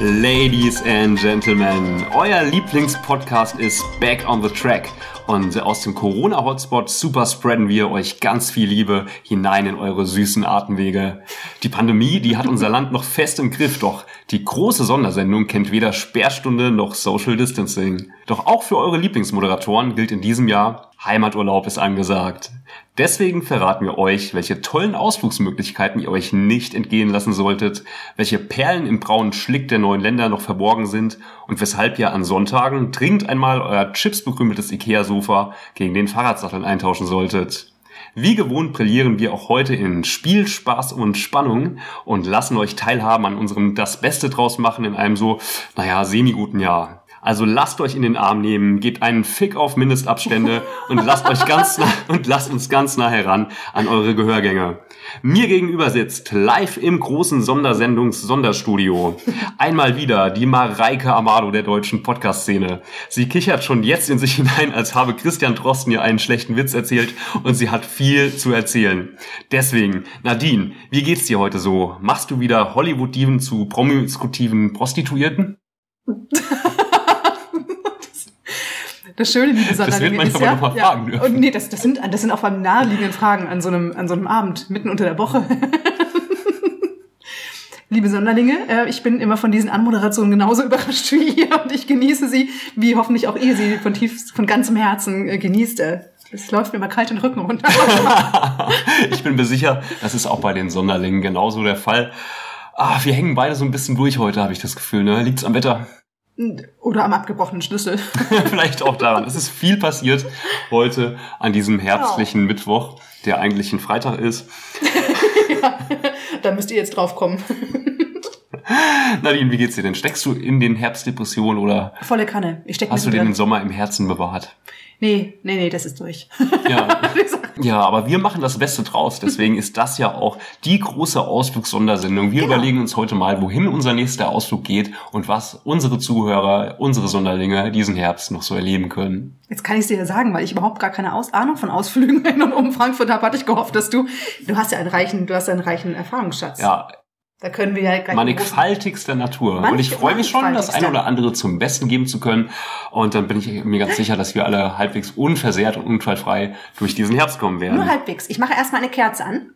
Ladies and Gentlemen, euer Lieblingspodcast ist Back on the Track. Und aus dem Corona-Hotspot super spreaden wir euch ganz viel Liebe hinein in eure süßen Atemwege. Die Pandemie, die hat unser Land noch fest im Griff, doch die große Sondersendung kennt weder Sperrstunde noch Social Distancing. Doch auch für eure Lieblingsmoderatoren gilt in diesem Jahr Heimaturlaub ist angesagt. Deswegen verraten wir euch, welche tollen Ausflugsmöglichkeiten ihr euch nicht entgehen lassen solltet, welche Perlen im braunen Schlick der neuen Länder noch verborgen sind und weshalb ihr an Sonntagen dringend einmal euer chipsbekrümeltes Ikea-Sofa gegen den Fahrradsatteln eintauschen solltet. Wie gewohnt brillieren wir auch heute in Spiel, Spaß und Spannung und lassen euch teilhaben an unserem Das Beste draus machen in einem so, naja, semi-guten Jahr. Also lasst euch in den Arm nehmen, gebt einen Fick auf Mindestabstände und lasst euch ganz nah, und lasst uns ganz nah heran an eure Gehörgänge. Mir gegenüber sitzt live im großen Sondersendungs-Sonderstudio einmal wieder die Mareike Amado der deutschen Podcast-Szene. Sie kichert schon jetzt in sich hinein, als habe Christian Drosten ihr einen schlechten Witz erzählt und sie hat viel zu erzählen. Deswegen, Nadine, wie geht's dir heute so? Machst du wieder Hollywood-Diven zu promiskutiven Prostituierten? Das Schöne, liebe Sonderlinge, ist ja, noch mal ja fragen und nee, das, das sind, das sind auch allem naheliegenden Fragen an so einem, an so einem Abend, mitten unter der Woche. liebe Sonderlinge, äh, ich bin immer von diesen Anmoderationen genauso überrascht wie ihr und ich genieße sie, wie hoffentlich auch ihr sie von tief, von ganzem Herzen äh, genießt. Äh. Es läuft mir mal kalt den Rücken runter. ich bin mir sicher, das ist auch bei den Sonderlingen genauso der Fall. Ah, wir hängen beide so ein bisschen durch heute, habe ich das Gefühl. Ne? Liegt's am Wetter? Oder am abgebrochenen Schlüssel. Vielleicht auch daran. Es ist viel passiert heute an diesem herbstlichen oh. Mittwoch, der eigentlich ein Freitag ist. ja, da müsst ihr jetzt drauf kommen. Nadine, wie geht's dir denn? Steckst du in den Herbstdepressionen oder? Volle Kanne. Ich steck Hast du den Sommer im Herzen bewahrt? Nee, nee, nee, das ist durch. Ja. Ja, aber wir machen das Beste draus. Deswegen ist das ja auch die große Ausflugssondersendung. Wir genau. überlegen uns heute mal, wohin unser nächster Ausflug geht und was unsere Zuhörer, unsere Sonderlinge diesen Herbst noch so erleben können. Jetzt kann ich dir ja sagen, weil ich überhaupt gar keine Aus Ahnung von Ausflügen in und um Frankfurt habe, hatte ich gehofft, dass du, du hast ja einen reichen, du hast einen reichen Erfahrungsschatz. Ja, da können wir ja gleich. Mannigfaltigster Natur. Manch, und ich freue mich schon, das eine oder andere zum Besten geben zu können. Und dann bin ich mir ganz sicher, dass wir alle halbwegs unversehrt und unfallfrei durch diesen Herbst kommen werden. Nur halbwegs. Ich mache erstmal eine Kerze an.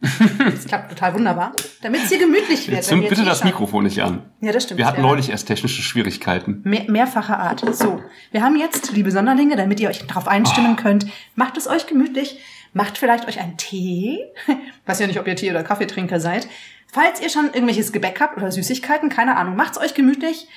Das klappt total wunderbar. Damit es hier gemütlich wird. Zünd bitte das Mikrofon nicht an. Ja, das stimmt. Wir hatten neulich erst technische Schwierigkeiten. Mehr, mehrfacher Art. So, wir haben jetzt, liebe Sonderlinge, damit ihr euch darauf einstimmen oh. könnt, macht es euch gemütlich. Macht vielleicht euch einen Tee. Weiß ja nicht, ob ihr Tee- oder Kaffeetrinker seid. Falls ihr schon irgendwelches Gebäck habt oder Süßigkeiten, keine Ahnung, macht's euch gemütlich.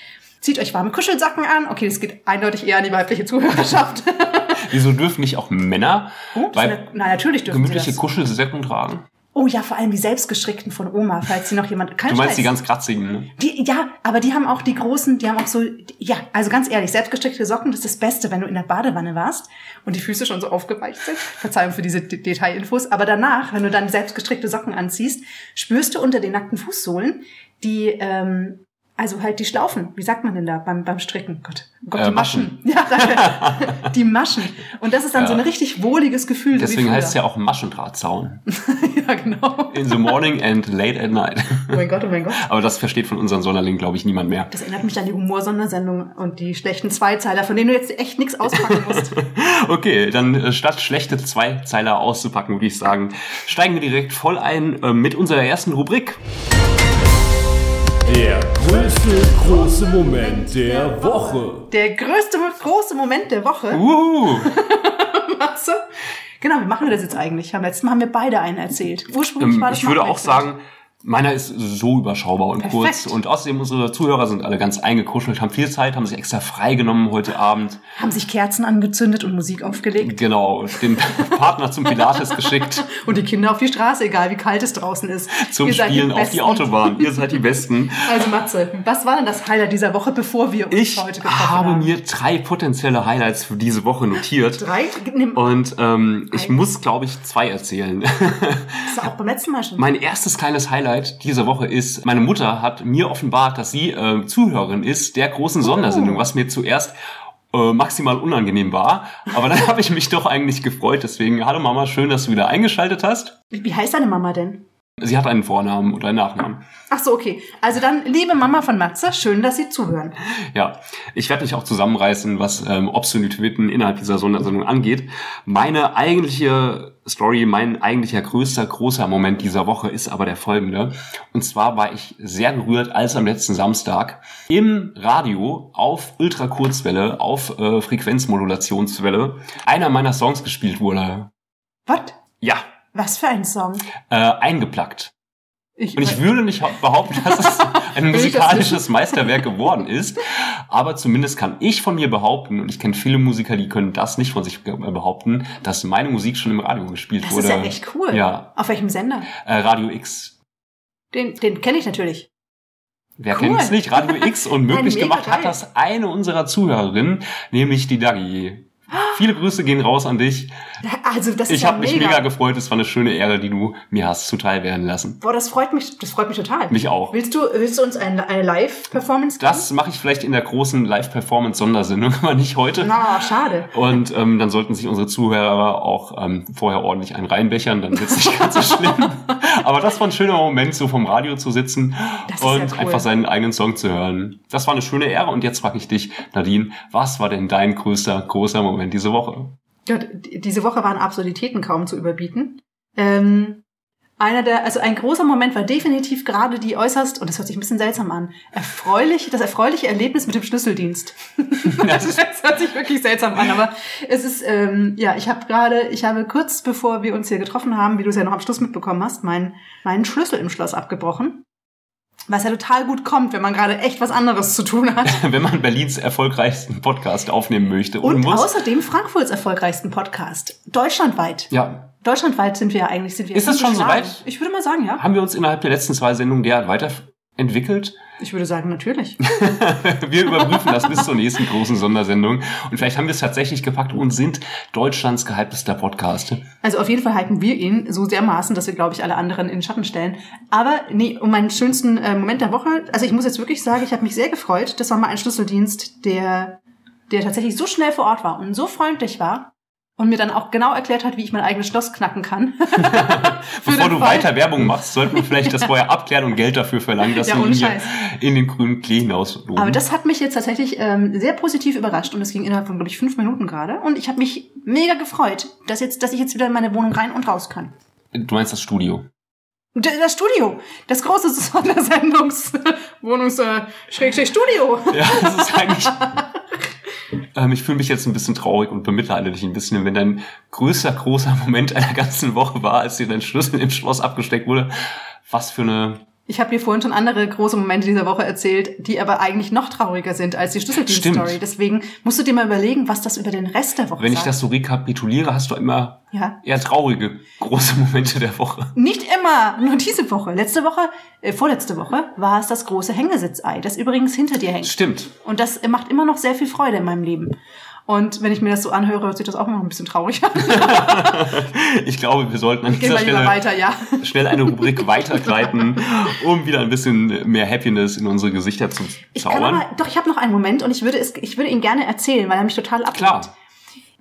Zieht euch warme Kuschelsacken an. Okay, das geht eindeutig eher an die weibliche Zuhörerschaft. Wieso dürfen nicht auch Männer oh, na, natürlich dürfen gemütliche Kuschelsacken tragen? Oh ja, vor allem die selbstgestrickten von Oma, falls sie noch jemand. Kein du meinst Scheiß. die ganz kratzigen, ne? Die, ja, aber die haben auch die großen, die haben auch so, ja, also ganz ehrlich, selbstgestrickte Socken, das ist das Beste, wenn du in der Badewanne warst und die Füße schon so aufgeweicht sind. Verzeihung für diese D Detailinfos. Aber danach, wenn du dann selbstgestrickte Socken anziehst, spürst du unter den nackten Fußsohlen die ähm, also halt die Schlaufen, wie sagt man denn da beim, beim Stricken? Gott, Gott äh, die Maschen. Maschen. Ja, die Maschen. Und das ist dann ja. so ein richtig wohliges Gefühl. Deswegen heißt es ja auch Maschendrahtzaun. ja, genau. In the morning and late at night. Oh mein Gott, oh mein Gott. Aber das versteht von unseren Sonderlingen, glaube ich, niemand mehr. Das erinnert mich an die Humorsondersendung und die schlechten Zweizeiler, von denen du jetzt echt nichts auspacken musst. okay, dann äh, statt schlechte Zweizeiler auszupacken, würde ich sagen, steigen wir direkt voll ein äh, mit unserer ersten Rubrik. Der größte große Moment der Woche. Der größte große Moment der Woche. Uh. Was? Genau, wie machen wir das jetzt eigentlich? Letztes Mal haben wir beide einen erzählt. Ursprünglich ähm, war das Ich würde auch sagen, Meiner ist so überschaubar und Perfekt. kurz. Und außerdem unsere Zuhörer sind alle ganz eingekuschelt, haben viel Zeit, haben sich extra freigenommen heute Abend. Haben sich Kerzen angezündet und Musik aufgelegt. Genau, den Partner zum Pilates geschickt, Und die Kinder auf die Straße, egal wie kalt es draußen ist. zum Ihr die Spielen auf die. Autobahn. Ihr seid die Besten. Also Matze, was war denn das Highlight dieser Woche, bevor wir uns Ich heute getroffen habe haben? mir drei potenzielle Highlights für diese Woche notiert. Drei? Nimm, Und ähm, ich muss, glaube ich, zwei erzählen. das war auch beim letzten Mal schon. Mein erstes kleines Highlight dieser Woche ist, meine Mutter hat mir offenbart, dass sie äh, Zuhörerin ist der großen Sondersendung, was mir zuerst äh, maximal unangenehm war. Aber dann habe ich mich doch eigentlich gefreut. Deswegen, hallo Mama, schön, dass du wieder eingeschaltet hast. Wie heißt deine Mama denn? Sie hat einen Vornamen oder einen Nachnamen. Ach so, okay. Also dann, liebe Mama von Matze, schön, dass Sie zuhören. Ja, ich werde mich auch zusammenreißen, was ähm, Obszönitäten innerhalb dieser Sondersendung angeht. Meine eigentliche Story, mein eigentlicher größter, großer Moment dieser Woche ist aber der folgende. Und zwar war ich sehr gerührt, als am letzten Samstag im Radio auf Ultrakurzwelle, auf äh, Frequenzmodulationswelle, einer meiner Songs gespielt wurde. Was? Ja, Was für ein Song? äh, eingeplackt. Und ich würde nicht behaupten, dass es ein ich das musikalisches Meisterwerk geworden ist. Aber zumindest kann ich von mir behaupten, und ich kenne viele Musiker, die können das nicht von sich behaupten, dass meine Musik schon im Radio gespielt das wurde. ist ja echt cool. Ja, Auf welchem Sender? äh, Radio X. Den, den kenne ich natürlich. Wer Cool. kennt es nicht? Radio X und möglich gemacht hat geil. das eine unserer Zuhörerinnen, nämlich die Dagi. Viele Grüße gehen raus an dich. Also das ist Ich ja habe mich mega gefreut. Es war eine schöne Ehre, die du mir hast zuteil werden lassen. Boah, das freut mich, das freut mich total. Mich auch. Willst du, willst du uns eine, eine Live-Performance? Das mache ich vielleicht in der großen Live-Performance-Sondersendung, aber nicht heute. Na, schade. Und ähm, dann sollten sich unsere Zuhörer auch ähm, vorher ordentlich einen reinbechern, dann wird's nicht ganz so schlimm. Aber das war ein schöner Moment, so vom Radio zu sitzen Das und ja cool. einfach seinen eigenen Song zu hören. Das war eine schöne Ehre. Und jetzt frage ich dich, Nadine, was war denn dein größter, großer Moment diese Woche? Ja, diese Woche waren Absurditäten kaum zu überbieten. Ähm, einer der, also ein großer Moment war definitiv gerade die äußerst, und das hört sich ein bisschen seltsam an, erfreulich, das erfreuliche Erlebnis mit dem Schlüsseldienst. Das das hört sich wirklich seltsam an, aber es ist, ähm, ja, ich habe gerade, ich habe kurz bevor wir uns hier getroffen haben, wie du es ja noch am Schluss mitbekommen hast, meinen meinen Schlüssel im Schloss abgebrochen. Was ja total gut kommt, wenn man gerade echt was anderes zu tun hat. Wenn man Berlins erfolgreichsten Podcast aufnehmen möchte und, Und muss. außerdem Frankfurts erfolgreichsten Podcast. Deutschlandweit. Ja, Deutschlandweit sind wir ja eigentlich, sind wir Ist das schon soweit? Ich würde mal sagen, ja. haben wir uns innerhalb der letzten zwei Sendungen derart weiterentwickelt? Ich würde sagen, natürlich. Wir überprüfen das bis zur nächsten großen Sondersendung. Und vielleicht haben wir es tatsächlich gepackt und sind Deutschlands gehyptester Podcast. Also auf jeden Fall hypen wir ihn so dermaßen, dass wir, glaube ich, alle anderen in den Schatten stellen. Aber nee, um meinen schönsten äh, Moment der Woche, also ich muss jetzt wirklich sagen, ich habe mich sehr gefreut. Das war mal ein Schlüsseldienst, der, der tatsächlich so schnell vor Ort war und so freundlich war und mir dann auch genau erklärt hat, wie ich mein eigenes Schloss knacken kann. Bevor du Fall- weiter Werbung machst, sollten wir vielleicht das vorher abklären und Geld dafür verlangen, dass Ja, wir ihn hier Scheiß. in den grünen Klee hinausloben. Aber das hat mich jetzt tatsächlich ähm, sehr positiv überrascht und das ging innerhalb von, glaube ich, fünf Minuten gerade. Und ich habe mich mega gefreut, dass, jetzt, dass ich jetzt wieder in meine Wohnung rein und raus kann. du meinst das Studio. Das Studio, das große Sondersendungs Wohnungs äh, Schrägstrich Studio. Ja, das ist eigentlich. ähm, ich fühle mich jetzt ein bisschen traurig und bemitleide dich ein bisschen, wenn dein größter, großer Moment einer ganzen Woche war, als dir dein Schlüssel im Schloss abgesteckt wurde. Was für eine. Ich habe dir vorhin schon andere große Momente dieser Woche erzählt, die aber eigentlich noch trauriger sind als die Schlüsseldienst-Story. Deswegen musst du dir mal überlegen, was das über den Rest der Woche Wenn ich sagt. das so rekapituliere, hast du immer ja. eher traurige, große Momente der Woche. Nicht immer, nur diese Woche. Letzte Woche, äh, vorletzte Woche war es das große Hängesitzei, das übrigens hinter dir hängt. Stimmt. Und das macht immer noch sehr viel Freude in meinem Leben. Und wenn ich mir das so anhöre, hört sich das auch immer noch ein bisschen traurig an. Ich glaube, wir sollten an dieser Stelle weiter, ja. schnell eine Rubrik weitergleiten, um wieder ein bisschen mehr Happiness in unsere Gesichter zu Ich kann zaubern. aber, doch, ich habe noch einen Moment und ich würde, es, ich würde ihn gerne erzählen, weil er mich total ablenkt. Klar.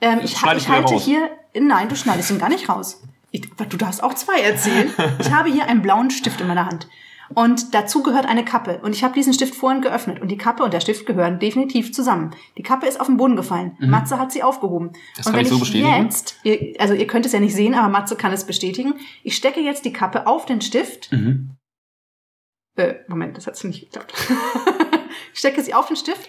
Ähm, ich, ich ich halte raus. hier, nein, du schneidest ihn gar nicht raus. Ich, du darfst auch zwei erzählen. Ich habe hier einen blauen Stift in meiner Hand. Und dazu gehört eine Kappe. Und ich habe diesen Stift vorhin geöffnet. Und die Kappe und der Stift gehören definitiv zusammen. Die Kappe ist auf den Boden gefallen. Matze hat sie aufgehoben. Mhm. Das und kann wenn ich so bestätigen. jetzt, ihr, also ihr könnt es ja nicht sehen, aber Matze kann es bestätigen. Ich stecke jetzt die Kappe auf den Stift. Mhm. Äh, Moment, das hat nicht geklappt. ich stecke sie auf den Stift.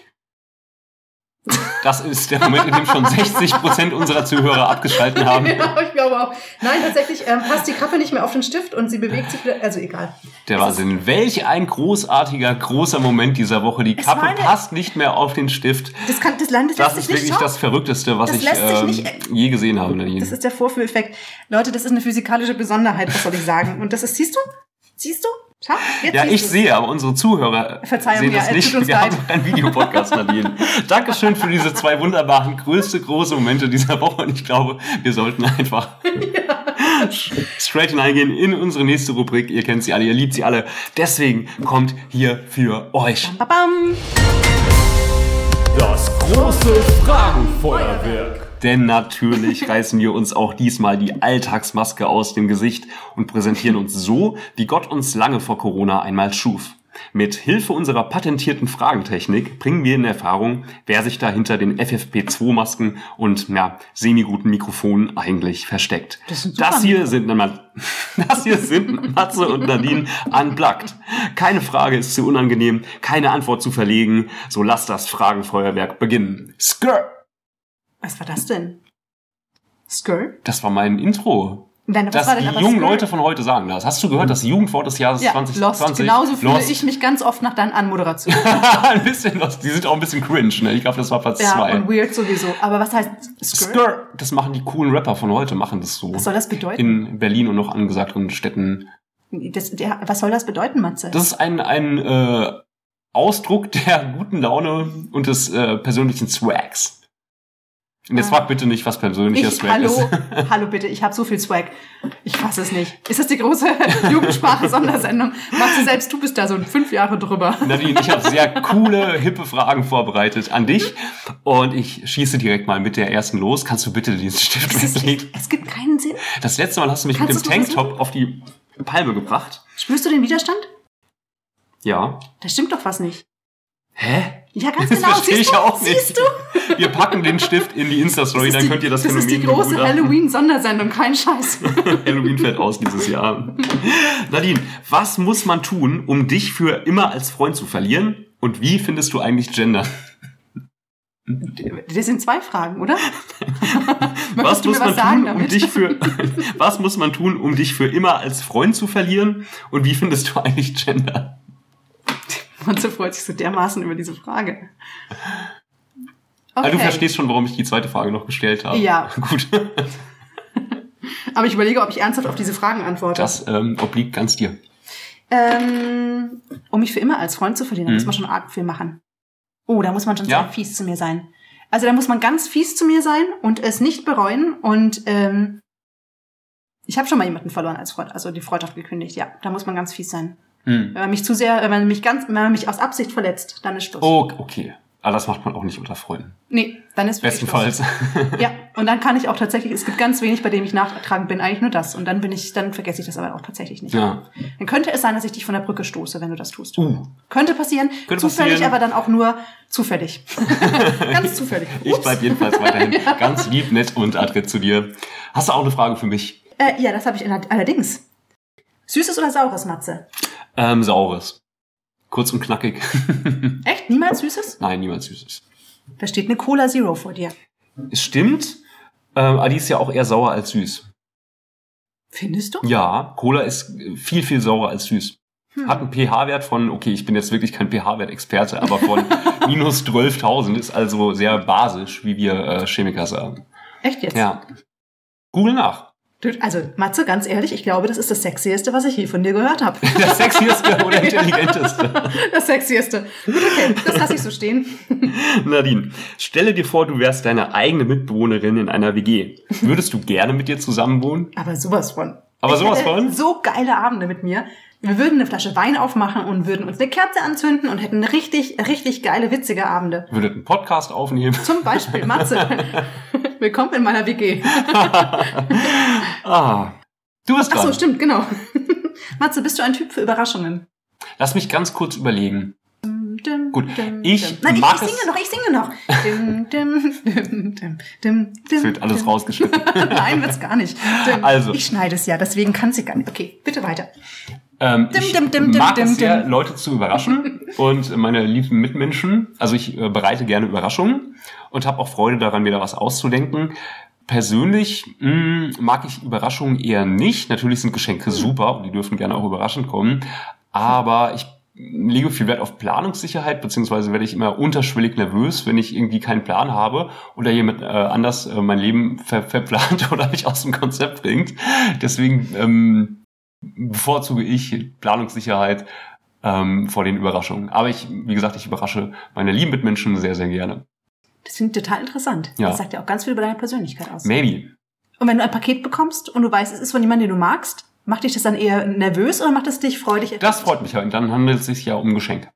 Das ist der Moment, in dem schon 60 Prozent unserer Zuhörer abgeschalten haben. Ja, ich glaube auch. Nein, tatsächlich ähm, passt die Kappe nicht mehr auf den Stift und sie bewegt sich. Also egal. Der Wahnsinn. Welch ein großartiger, großer Moment dieser Woche. Die Kappe eine- passt nicht mehr auf den Stift. Das, kann, das landet Das ist wirklich das Verrückteste, was Das ich ähm, nicht- je gesehen habe, Nadine. Das ist der Vorführeffekt. Leute, das ist eine physikalische Besonderheit, was soll ich sagen? Und das ist, siehst du? Siehst du? Schau, Ja, ich sehe, aber unsere Zuhörer Verzeihung, sehen ja, das es nicht. Wir haben leid. einen Videopodcast, Nadine. Dankeschön für diese zwei wunderbaren, größte, große Momente dieser Woche. Und ich glaube, wir sollten einfach straight hineingehen in unsere nächste Rubrik. Ihr kennt sie alle, ihr liebt sie alle. Deswegen kommt hier für euch. Babam. Das große Fragenfeuerwerk. Denn natürlich reißen wir uns auch diesmal die Alltagsmaske aus dem Gesicht und präsentieren uns so, wie Gott uns lange vor Corona einmal schuf. Mit Hilfe unserer patentierten Fragentechnik bringen wir in Erfahrung, wer sich da hinter den FFP2-Masken und ja, semi-guten Mikrofonen eigentlich versteckt. Das Das hier sind das hier sind Matze und Nadine unplugged. Keine Frage ist zu unangenehm, keine Antwort zu verlegen. So lasst das Fragenfeuerwerk beginnen. Skr! Was war das denn? Skr? Das war mein Intro. Nein, was Das war die denn aber jungen? Leute von heute sagen das. Hast du gehört, das Jugendwort des Jahres Ja, 2020? Lost. Genauso fühle ich mich ganz oft nach deinen Anmoderationen. ein bisschen Lost. Die sind auch ein bisschen cringe, ne? Ich glaube, das war Platz ja, zwei. und weird sowieso. Aber was heißt Skr? Skr. Das machen die coolen Rapper von heute, machen das so. Was soll das bedeuten? In Berlin und noch angesagten Städten. Das, der, was soll das bedeuten, Matze? Das ist ein, ein äh, Ausdruck der guten Laune und des äh, persönlichen Swags. Und jetzt Ah. frag bitte nicht, was persönlicher ich, Swag hallo, ist. hallo bitte, ich habe so viel Swag. Ich fasse es nicht. Ist das die große Jugendsprache-Sondersendung? Matze, selbst du bist da so fünf Jahre drüber. Nadine, ich habe sehr coole, hippe Fragen vorbereitet an dich. Und ich schieße direkt mal mit der ersten los. Kannst du bitte diesen Stift weglegen? es gibt keinen Sinn. Das letzte Mal hast du mich Kannst mit dem du Tanktop auf die Palme gebracht. Spürst du den Widerstand? Ja. Da stimmt doch was nicht. Hä? Ja, ganz Das genau. verstehe Siehst ich du? auch nicht. Siehst du? Wir packen den Stift in die Insta-Story, Das dann ist könnt ihr das das ist Phänomen die große. Halloween-Sondersendung, kein Scheiß. Halloween fällt aus dieses Jahr. Nadine, was muss man tun, um dich für immer als Freund zu verlieren? Und wie findest du eigentlich Gender? Das sind zwei Fragen, oder? Was muss man was sagen tun, um damit? dich für was muss man tun, um dich für immer als Freund zu verlieren? Und wie findest du eigentlich Gender? Matze freut sich so dermaßen über diese Frage. Ah, du Okay. verstehst schon, warum ich die zweite Frage noch gestellt habe. Ja. Gut, Aber ich überlege, ob ich ernsthaft auf diese Fragen antworte. das ähm, obliegt ganz dir. Ähm, um mich für immer als Freund zu verlieren, da muss man schon arg viel machen. Oh, da muss man schon Mhm. Ja. sehr fies zu mir sein. Also da muss man ganz fies zu mir sein und es nicht bereuen. Und ähm, ich habe schon mal jemanden verloren als Freund, also die Freundschaft gekündigt. Ja, da muss man ganz fies sein. Hm. Wenn man mich zu sehr, wenn man mich ganz, wenn man mich aus Absicht verletzt, dann ist Schluss. Oh, okay. Aber das macht man auch nicht unter Freunden. Nee, dann ist Bestenfalls. Schluss. Ja, und dann kann ich auch tatsächlich, es gibt ganz wenig, bei dem ich nachtragend bin, eigentlich nur das. Und dann bin ich, dann vergesse ich das aber auch tatsächlich nicht. ja. Dann könnte es sein, dass ich dich von der Brücke stoße, wenn du das tust. Uh, Könnte passieren. Könnte zufällig, passieren. aber dann auch nur zufällig. Ganz zufällig. ich Ups. bleib jedenfalls weiterhin ganz lieb, nett und adrett zu dir. Hast du auch eine Frage für mich? Äh, ja, das habe ich in- allerdings. Süßes oder saures, Matze? Ähm, saures. Kurz und knackig. Echt? Niemals Süßes? Nein, niemals süßes. Da steht eine Cola Zero vor dir. Es stimmt, ähm, aber die ist ja auch eher sauer als süß. Findest du? Ja, Cola ist viel, viel saurer als süß. Hm. Hat einen pH-Wert von, okay, ich bin jetzt wirklich kein pH-Wert-Experte, aber von minus 12.000 ist also sehr basisch, wie wir äh, Chemiker sagen. Echt jetzt? Ja. Google nach. Also, Matze, ganz ehrlich, ich glaube, das ist das Sexieste, was ich je von dir gehört habe. Das sexieste oder intelligenteste. Das Sexieste. Gut, okay, das lasse ich so stehen. Nadine, stelle dir vor, du wärst deine eigene Mitbewohnerin in einer WG. Würdest du gerne mit dir zusammenwohnen? Aber sowas von. Aber Ich sowas von? So geile Abende mit mir. Wir würden eine Flasche Wein aufmachen und würden uns eine Kerze anzünden und hätten richtig, richtig geile, witzige Abende. Würdet einen Podcast aufnehmen? Zum Beispiel, Matze. Willkommen in meiner WG. Ah, du bist Ach so, stimmt, genau. Matze, bist du ein Typ für Überraschungen? Lass mich ganz kurz überlegen. Dim, Gut, dim, ich. Nein, mag ich, ich es- singe noch, ich singe noch. Dim, dim, dim, dim, dim, dim, Wird alles rausgeschnitten. Nein, wird's gar nicht. Also. Ich schneide es ja, deswegen kann sie gar nicht. Okay, bitte weiter. Ähm, Dim, ich dim, dim, mag es sehr. Leute zu überraschen und meine lieben Mitmenschen. Also ich äh, bereite gerne Überraschungen und habe auch Freude daran, mir da was auszudenken. Persönlich mh, mag ich Überraschungen eher nicht. Natürlich sind Geschenke super und die dürfen gerne auch überraschend kommen. Aber ich lege viel Wert auf Planungssicherheit, beziehungsweise werde ich immer unterschwellig nervös, wenn ich irgendwie keinen Plan habe oder jemand äh, anders äh, mein Leben ver verplant oder mich aus dem Konzept bringt. Deswegen ähm, bevorzuge ich Planungssicherheit ähm, vor den Überraschungen. Aber ich, wie gesagt, ich überrasche meine lieben Mitmenschen sehr, sehr gerne. Das finde ich total interessant. Ja. Das sagt ja auch ganz viel über deine Persönlichkeit aus. Maybe. Und wenn du ein Paket bekommst und du weißt, es ist von jemandem, den du magst, macht dich das dann eher nervös oder macht es dich freudig? Das freut mich ja. Und dann handelt es sich ja um ein Geschenk.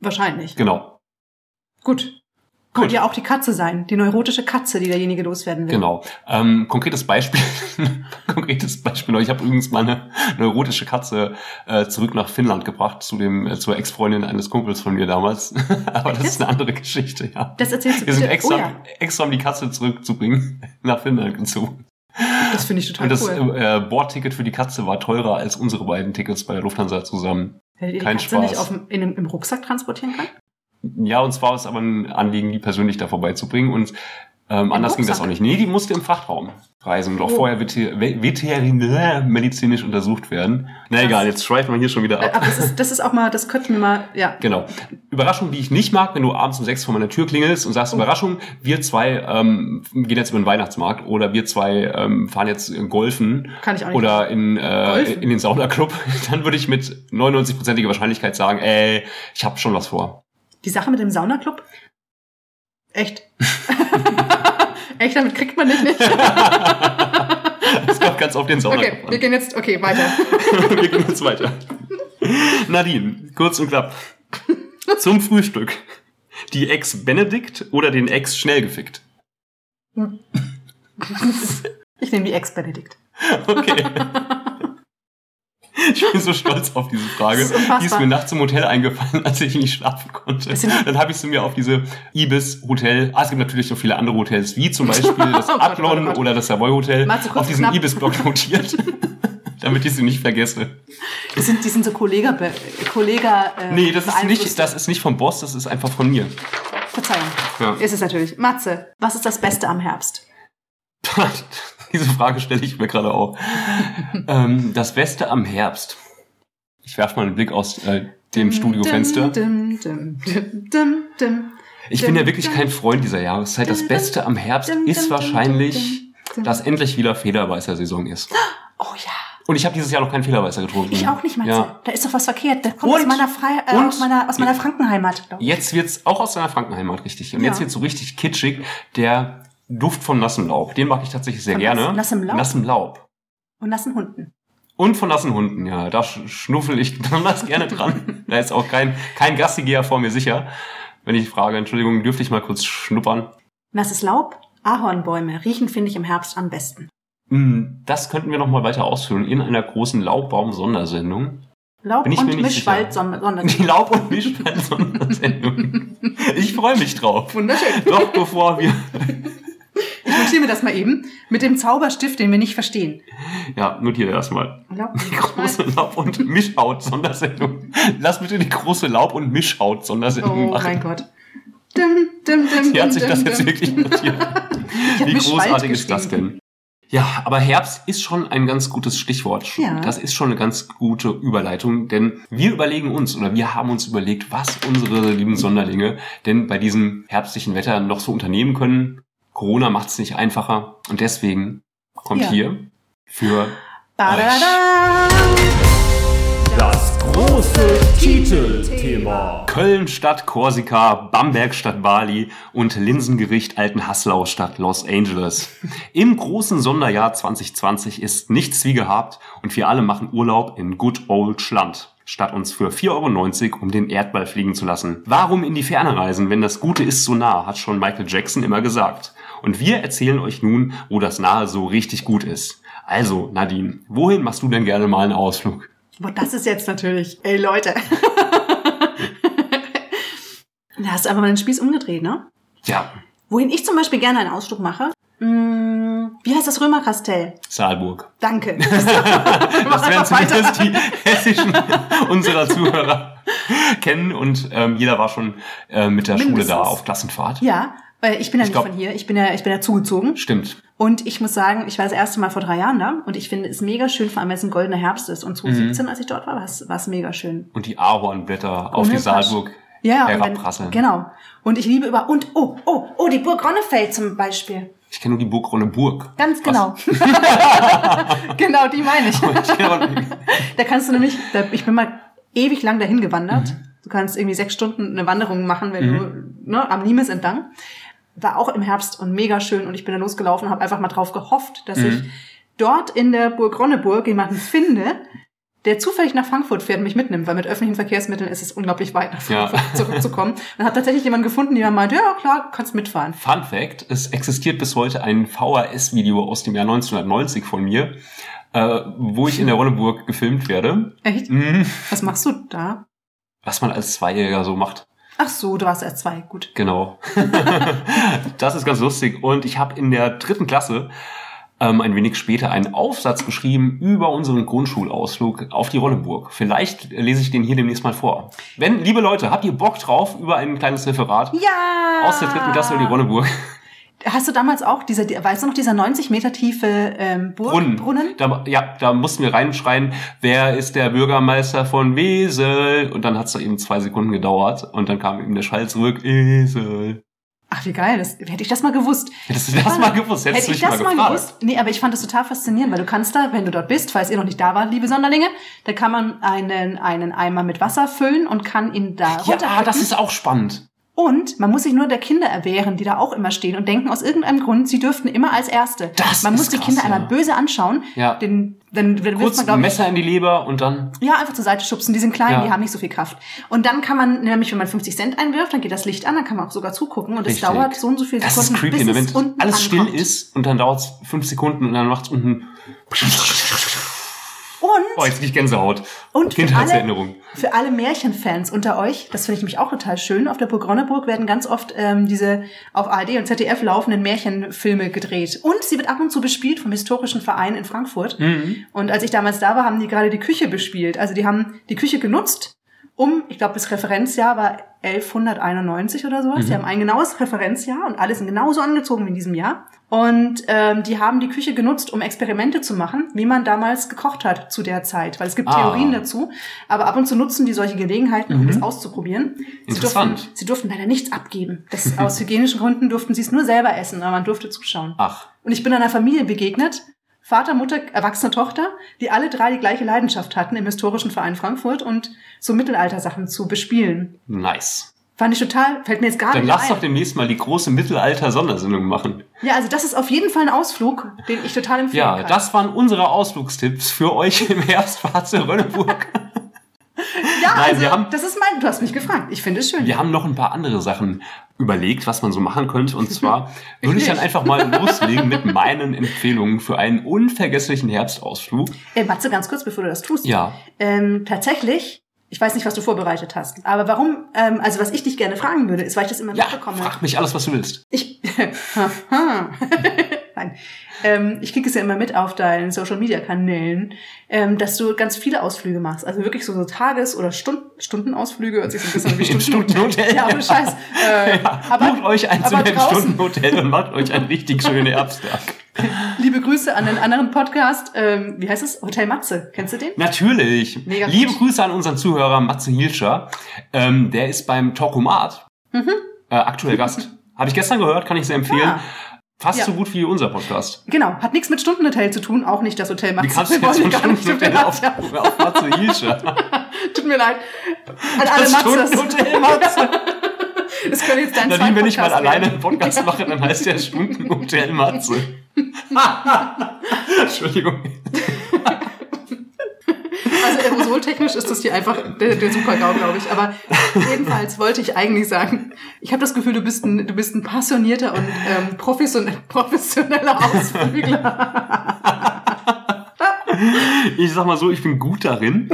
Wahrscheinlich. Genau. Gut. Könnte ja auch die Katze sein, die neurotische Katze, die derjenige loswerden will. Genau. Ähm, konkretes Beispiel. konkretes Beispiel. Ich habe übrigens meine neurotische Katze äh, zurück nach Finnland gebracht zu dem äh, zur Ex-Freundin eines Kumpels von mir damals. Aber das ist eine andere Geschichte. Ja. Das erzählst du Wir sind extra, Oh ja. extra um die Katze zurückzubringen nach Finnland gezogen. Das finde ich total Und das cool. äh, Bordticket für die Katze war teurer als unsere beiden Tickets bei der Lufthansa zusammen. Hättet ihr die kein Katze nicht Spaß. auf dem, in, im Rucksack transportieren können? Ja, uns war es aber ein Anliegen, die persönlich da vorbeizubringen. Und ähm, anders ging das Rucksack? auch nicht. Nee, die musste im Frachtraum reisen und auch Oh. vorher veter ve- veterinärmedizinisch untersucht werden. Na Krass. egal, jetzt schweifen wir hier schon wieder ab. Aber das ist, das ist auch mal, das könnten wir mal, ja. Genau. Überraschung, die ich nicht mag, wenn du abends um sechs vor meiner Tür klingelst und Oh. sagst, Überraschung, wir zwei ähm, gehen jetzt über den Weihnachtsmarkt oder wir zwei ähm, fahren jetzt golfen Kann ich auch nicht. oder in, äh, in den Saunaclub, dann würde ich mit 99%iger Wahrscheinlichkeit sagen, ey, ich habe schon was vor. Die Sache mit dem Saunaclub? Echt? Echt, damit kriegt man dich nicht. Das kommt ganz auf den Saunaclub Okay, an. wir gehen jetzt, okay, weiter. Wir gehen jetzt weiter. Nadine, kurz und knapp. Zum Frühstück. Die Ex Benedikt oder den Ex schnell gefickt? Ich nehme die Ex-Benedikt. Okay. Ich bin so stolz auf diese Frage. Die ist mir nachts im Hotel eingefallen, als ich nicht schlafen konnte. Dann habe ich sie mir auf diese Ibis Hotel, ah, es gibt natürlich noch viele andere Hotels, wie zum Beispiel das Oh Gott, Adlon oh Gott. oder das Savoy Hotel, auf diesen knapp. Ibis-Blog notiert, damit ich sie nicht vergesse. Die sind, die sind so Kollega, Kollega, äh, Nee, das ist nicht, das ist nicht vom Boss, das ist einfach von mir. Verzeihung. Ja. Ist es natürlich. Matze, was ist das Beste am Herbst? Diese Frage stelle ich mir gerade auch. ähm, das Beste am Herbst. Ich werfe mal einen Blick aus äh, dem Studiofenster. Dim, dim, dim, dim, dim. Ich bin ja wirklich kein Freund dieser Jahreszeit. Das Beste am Herbst ist wahrscheinlich, dass endlich wieder Federweißer-Saison ist. Oh ja. Und ich habe dieses Jahr noch keinen Federweißer getrunken. Ich auch nicht, Matze. Ja. Da ist doch was verkehrt. Das kommt Und- aus meiner, Frei äh, aus meiner, aus meiner Frankenheimat. Jetzt wird's auch aus deiner Frankenheimat richtig. Und Ja. jetzt wird's so richtig kitschig. Der Duft von nassem Laub. Den mag ich tatsächlich sehr Von gerne. nass- nassem Laub? Nassem Laub. Und nassen Hunden. Und von nassen Hunden, ja. Da sch- schnuffel ich besonders gerne dran. Da ist auch kein, kein Gastigeher vor mir sicher. Wenn ich frage, Entschuldigung, dürfte ich mal kurz schnuppern? Nasses Laub, Ahornbäume riechen, finde ich, im Herbst am besten. Hm, Das könnten wir noch mal weiter ausführen in einer großen Laubbaum-Sondersendung. Laub und mir nicht Mischwald, sicher. Son- Sonder Die Laub- und Mischwald-Sondersendung. Ich freue mich drauf. Wunderschön. Doch bevor wir, Ich notiere mir das mal eben. Mit dem Zauberstift, den wir nicht verstehen. ja, notiere das mal. Laub, Die große Laub- und Mischhaut-Sondersendung. Lass bitte die große Laub- und Mischhaut-Sondersendung Oh machen. mein Gott. Dim, dim, dim, Sie hat sich das jetzt wirklich notiert. Wie großartig ist das denn? Ja, aber Herbst ist schon ein ganz gutes Stichwort. Ja. Das ist schon eine ganz gute Überleitung, denn wir überlegen uns oder wir haben uns überlegt, was unsere lieben Sonderlinge denn bei diesem herbstlichen Wetter noch so unternehmen können. Corona macht es nicht einfacher und deswegen kommt Ja. hier für Badada. Das große Titelthema. Köln statt Korsika, Bamberg statt Bali und Linsengericht Altenhaslau statt Los Angeles. Im großen Sonderjahr 2020 ist nichts wie gehabt und wir alle machen Urlaub in Good Old Schland. Statt uns für 4,90 Euro um den Erdball fliegen zu lassen. Warum in die Ferne reisen, wenn das Gute ist so nah, hat schon Michael Jackson immer gesagt. Und wir erzählen euch nun, wo das Nahe so richtig gut ist. Also, Nadine, wohin machst du denn gerne mal einen Ausflug? Boah, das ist jetzt natürlich, ey Leute. da hast du einfach mal den Spieß umgedreht, ne? Ja, Wohin ich zum Beispiel gerne einen Ausflug mache, mh, Wie heißt das Römerkastell? Saalburg. Danke. Das werden zumindest die hessischen unserer Zuhörer kennen und ähm, jeder war schon äh, mit der Schule Mindestens. da auf Klassenfahrt. Ja, ich bin ja Ich nicht glaub- von hier. Ich bin ja, ich bin ja zugezogen. Stimmt. Und ich muss sagen, ich war das erste Mal vor drei Jahren da und ich finde es mega schön, vor allem weil es ein goldener Herbst ist. Und 2017, als ich dort war, war es, war es mega schön. Und die Ahornblätter auf die. Saalburg Ja, herabprasseln. wenn, genau. Und ich liebe über, und, oh, oh, oh, die Burg Ronnefeld zum Beispiel. Ich kenne nur die Burg Ronneburg. Ganz genau. genau, die meine ich. Da kannst du nämlich, da, ich bin mal ewig lang dahin gewandert. Mhm. Du kannst irgendwie sechs Stunden eine Wanderung machen, wenn du ne, am Limes entlang. War auch im Herbst und mega schön und ich bin da losgelaufen und habe einfach mal drauf gehofft, dass Mhm. ich dort in der Burg Ronneburg jemanden finde, der zufällig nach Frankfurt fährt und mich mitnimmt, weil mit öffentlichen Verkehrsmitteln ist es unglaublich weit nach Ja. Frankfurt zurückzukommen. Und habe tatsächlich jemanden gefunden, der meinte, ja klar, kannst mitfahren. Fun Fact, es existiert bis heute ein VHS-Video aus dem Jahr 1990 von mir, äh, wo ich in der Ronneburg gefilmt werde. Echt? Mhm. Was machst du da? Was man als Zweijähriger so macht. Ach so, du warst erst zwei, gut. Genau. das ist ganz lustig. Und ich habe in der dritten Klasse ähm, ein wenig später einen Aufsatz geschrieben über unseren Grundschulausflug auf die Ronneburg. Vielleicht lese ich den hier demnächst mal vor. Wenn, liebe Leute, habt ihr Bock drauf über ein kleines Referat Ja! aus der dritten Klasse über die Ronneburg? Hast du damals auch diese, weißt du noch, dieser 90 Meter tiefe ähm, Burg, Brunnen. Brunnen? Da, ja, da mussten wir reinschreien, wer ist der Bürgermeister von Wesel? Und dann hat es eben zwei Sekunden gedauert und dann kam eben der Schall zurück, Esel. Ach, wie geil. Das, hätte ich das mal gewusst. Hättest du das mal gewusst? Hättest Hätte du ich das mal mal gewusst? Nee, aber ich fand das total faszinierend, weil du kannst da, wenn du dort bist, falls ihr noch nicht da wart, liebe Sonderlinge, da kann man einen, einen Eimer mit Wasser füllen und kann ihn da Ja, das ist auch spannend. Und man muss sich nur der Kinder erwehren, die da auch immer stehen und denken aus irgendeinem Grund, sie dürften immer als Erste. Das man muss die krass, Kinder ja. einmal böse anschauen. Ja. Den, dann, wirft Kurz man, glaub Messer in die Leber und dann. Ja, einfach zur Seite schubsen. Die sind klein, Ja. die haben nicht so viel Kraft. Und dann kann man, nämlich wenn man 50 Cent einwirft, dann geht das Licht an, dann kann man auch sogar zugucken und es dauert so und so viele Das Sekunden, ist creepy, bis ne? es wenn alles still ankommt. ist und dann dauert es fünf Sekunden und dann macht's unten. Und, Oh, jetzt krieg Gänsehaut. und für alle, Kindheitserinnerung. für alle Märchenfans unter euch, das finde ich mich auch total schön, auf der Burg Ronneburg werden ganz oft ähm, diese auf ARD und ZDF laufenden Märchenfilme gedreht. Und sie wird ab und zu bespielt vom historischen Verein in Frankfurt. Mhm. Und als ich damals da war, haben die gerade die Küche bespielt. Also die haben die Küche genutzt, um, ich glaube, das Referenzjahr war 1191 oder sowas. Mhm. Die haben ein genaues Referenzjahr und alle sind genauso angezogen wie in diesem Jahr. Und ähm, die haben die Küche genutzt, um Experimente zu machen, wie man damals gekocht hat zu der Zeit. Weil es gibt Ah. Mhm. Theorien dazu. Aber ab und zu nutzen die solche Gelegenheiten, um das auszuprobieren. Sie Interessant. durften, sie durften leider nichts abgeben. Das, aus hygienischen Gründen durften sie es nur selber essen, aber man durfte zuschauen. Ach, Und ich bin einer Familie begegnet, Vater, Mutter, erwachsene Tochter, die alle drei die gleiche Leidenschaft hatten im historischen Verein Frankfurt und so Mittelaltersachen zu bespielen. nice. Fand ich total, fällt mir jetzt gar Dann nicht lass ein. doch demnächst mal die große Mittelalter-Sondersendung machen. ja, also das ist auf jeden Fall ein Ausflug, den ich total empfehlen Ja, kann. das waren unsere Ausflugstipps für euch im Herbstfahrt zur Rönneburg. ja, Nein, also, haben- das ist mein, du hast mich gefragt. Ich finde es schön. Wir haben noch ein paar andere Sachen überlegt, was man so machen könnte. Und zwar würde ich dann einfach mal loslegen mit meinen Empfehlungen für einen unvergesslichen Herbstausflug. Äh, Matze, ganz kurz, bevor du das tust. Ja, Ähm, tatsächlich, ich weiß nicht, was du vorbereitet hast, aber warum, ähm, also was ich dich gerne fragen würde, ist, weil ich das immer ja, mitbekomme. frag mich alles, was du willst. Ich, nein, ähm, ich kriege es ja immer mit auf deinen Social Media Kanälen, ähm, dass du ganz viele Ausflüge machst. Also wirklich so, so Tages- oder Stund Stundenausflüge, hört sich so ein bisschen wie Stundenhotel. Ja, ohne Scheiß. Äh, aber, Bucht euch ein aber zu einem Stundenhotel und macht euch einen richtig schönen Herbsttag. liebe Grüße an den anderen Podcast, ähm, wie heißt es? Hotel Matze. Kennst du den? Natürlich. Mega gut. Liebe Grüße an unseren Zuhörer Matze Hilscher. Ähm, der ist beim Talkomat Mhm. äh, aktuell Gast. Habe ich gestern gehört, kann ich sehr empfehlen. Ah. Fast Ja. so gut wie unser Podcast. Genau, hat nichts mit Stundenhotel zu tun, auch nicht das Hotel Matze. Wie kannst du jetzt von Stundenhotel auf, auf Matze Hilscher? Tut mir leid. An alle Das. Stundenhotel Matze. Das könnte jetzt dein Nadine, wenn ich mal Zweitpodcast alleine werden. einen Podcast mache, dann heißt der Stundenhotel Matze. Entschuldigung. Also aerosoltechnisch ist das hier einfach der, der Super-GAU, glaube ich. Aber jedenfalls wollte ich eigentlich sagen, ich habe das Gefühl, du bist ein, du bist ein passionierter und ähm, professionell, professioneller Ausflügler. Ich sag mal so, ich bin gut darin.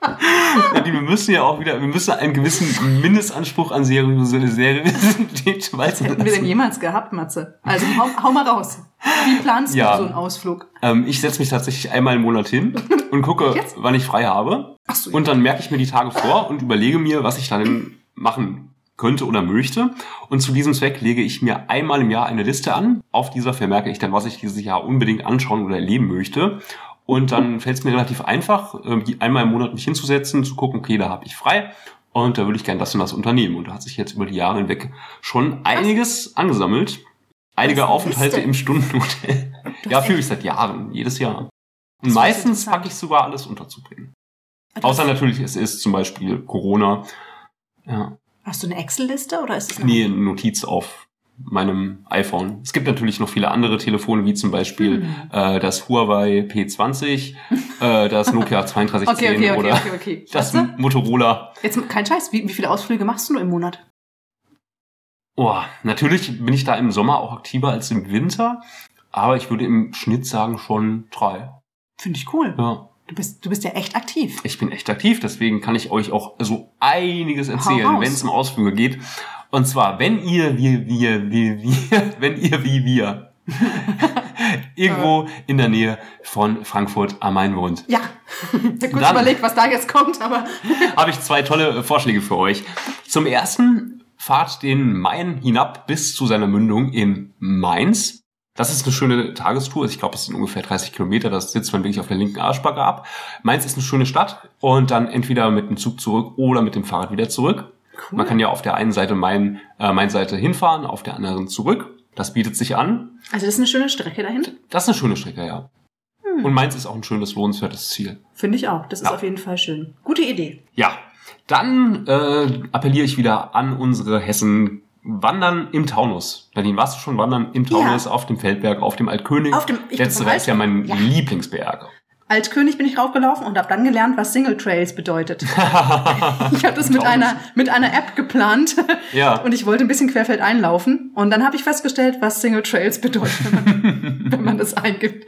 Nadine, Claudi, wir müssen ja auch wieder, wir müssen einen gewissen Mindestanspruch an Seriosität walten Hätten wir denn jemals gehabt, Matze? Also hau, hau mal raus. Wie planst Ja. du so einen Ausflug? Ähm, ich setze mich tatsächlich einmal im Monat hin und gucke, Jetzt? wann ich frei habe. Ach so, Und dann merke ich mir die Tage vor und überlege mir, was ich dann machen könnte oder möchte. Und zu diesem Zweck lege ich mir einmal im Jahr eine Liste an. Auf dieser vermerke ich dann, was ich dieses Jahr unbedingt anschauen oder erleben möchte. Und dann fällt es mir relativ einfach, ähm, die einmal im Monat mich hinzusetzen, zu gucken, okay, da habe ich frei. Und da würde ich gerne das und das unternehmen. Und da hat sich jetzt über die Jahre hinweg schon einiges angesammelt. Einige Aufenthalte im Stundenhotel. Ja, echt- ich seit Jahren, jedes Jahr. Und ist meistens packe ich sogar alles unterzubringen. Du Außer natürlich, es ist zum Beispiel Corona. Ja. hast du eine Excel-Liste oder ist es Nee, eine Notiz auf meinem iPhone. Es gibt natürlich noch viele andere Telefone, wie zum Beispiel Hm. äh, das Huawei P20, äh, das Nokia 3210 Okay, okay, okay, oder okay, okay. das Motorola. jetzt kein Scheiß. Wie, wie viele Ausflüge machst du nur im Monat? Oh, natürlich bin ich da im Sommer auch aktiver als im Winter, aber ich würde im Schnitt sagen schon drei. Finde ich cool. Ja. Du bist, du bist ja echt aktiv. Ich bin echt aktiv, deswegen kann ich euch auch so einiges erzählen, wenn es um Ausflüge geht. Und zwar, wenn ihr, wir, wir, wir, wir, wenn ihr wie wir irgendwo in der Nähe von Frankfurt am Main wohnt, Ja. Ich hab kurz überlegt, was da jetzt kommt, aber habe ich zwei tolle Vorschläge für euch. Zum ersten, fahrt den Main hinab bis zu seiner Mündung in Mainz. Das ist eine schöne Tagestour. Ich glaube, es sind ungefähr 30 Kilometer. Das sitzt man wirklich auf der linken Arschbacke ab. Mainz ist eine schöne Stadt und dann entweder mit dem Zug zurück oder mit dem Fahrrad wieder zurück. cool. Man kann ja auf der einen Seite Main, äh, Main-Seite hinfahren, auf der anderen zurück. Das bietet sich an. Also das ist eine schöne Strecke dahin. Das ist eine schöne Strecke, ja. Und Mainz ist auch ein schönes, lohnenswertes Ziel. Finde ich auch. Das ist Ja. auf jeden Fall schön. Gute Idee. Ja, dann äh, appelliere ich wieder an unsere Hessen. Wandern im Taunus. Berlin, warst du schon wandern im Taunus, auf dem Feldberg, auf dem Altkönig? Auf dem- ich Letzterer ist ja mein Ja. Lieblingsberg. Als König bin ich raufgelaufen und habe dann gelernt, was Single Trails bedeutet. ich habe das mit einer, mit einer App geplant Ja. und ich wollte ein bisschen querfeld einlaufen und dann habe ich festgestellt, was Single Trails bedeutet, wenn man, wenn man das eingibt.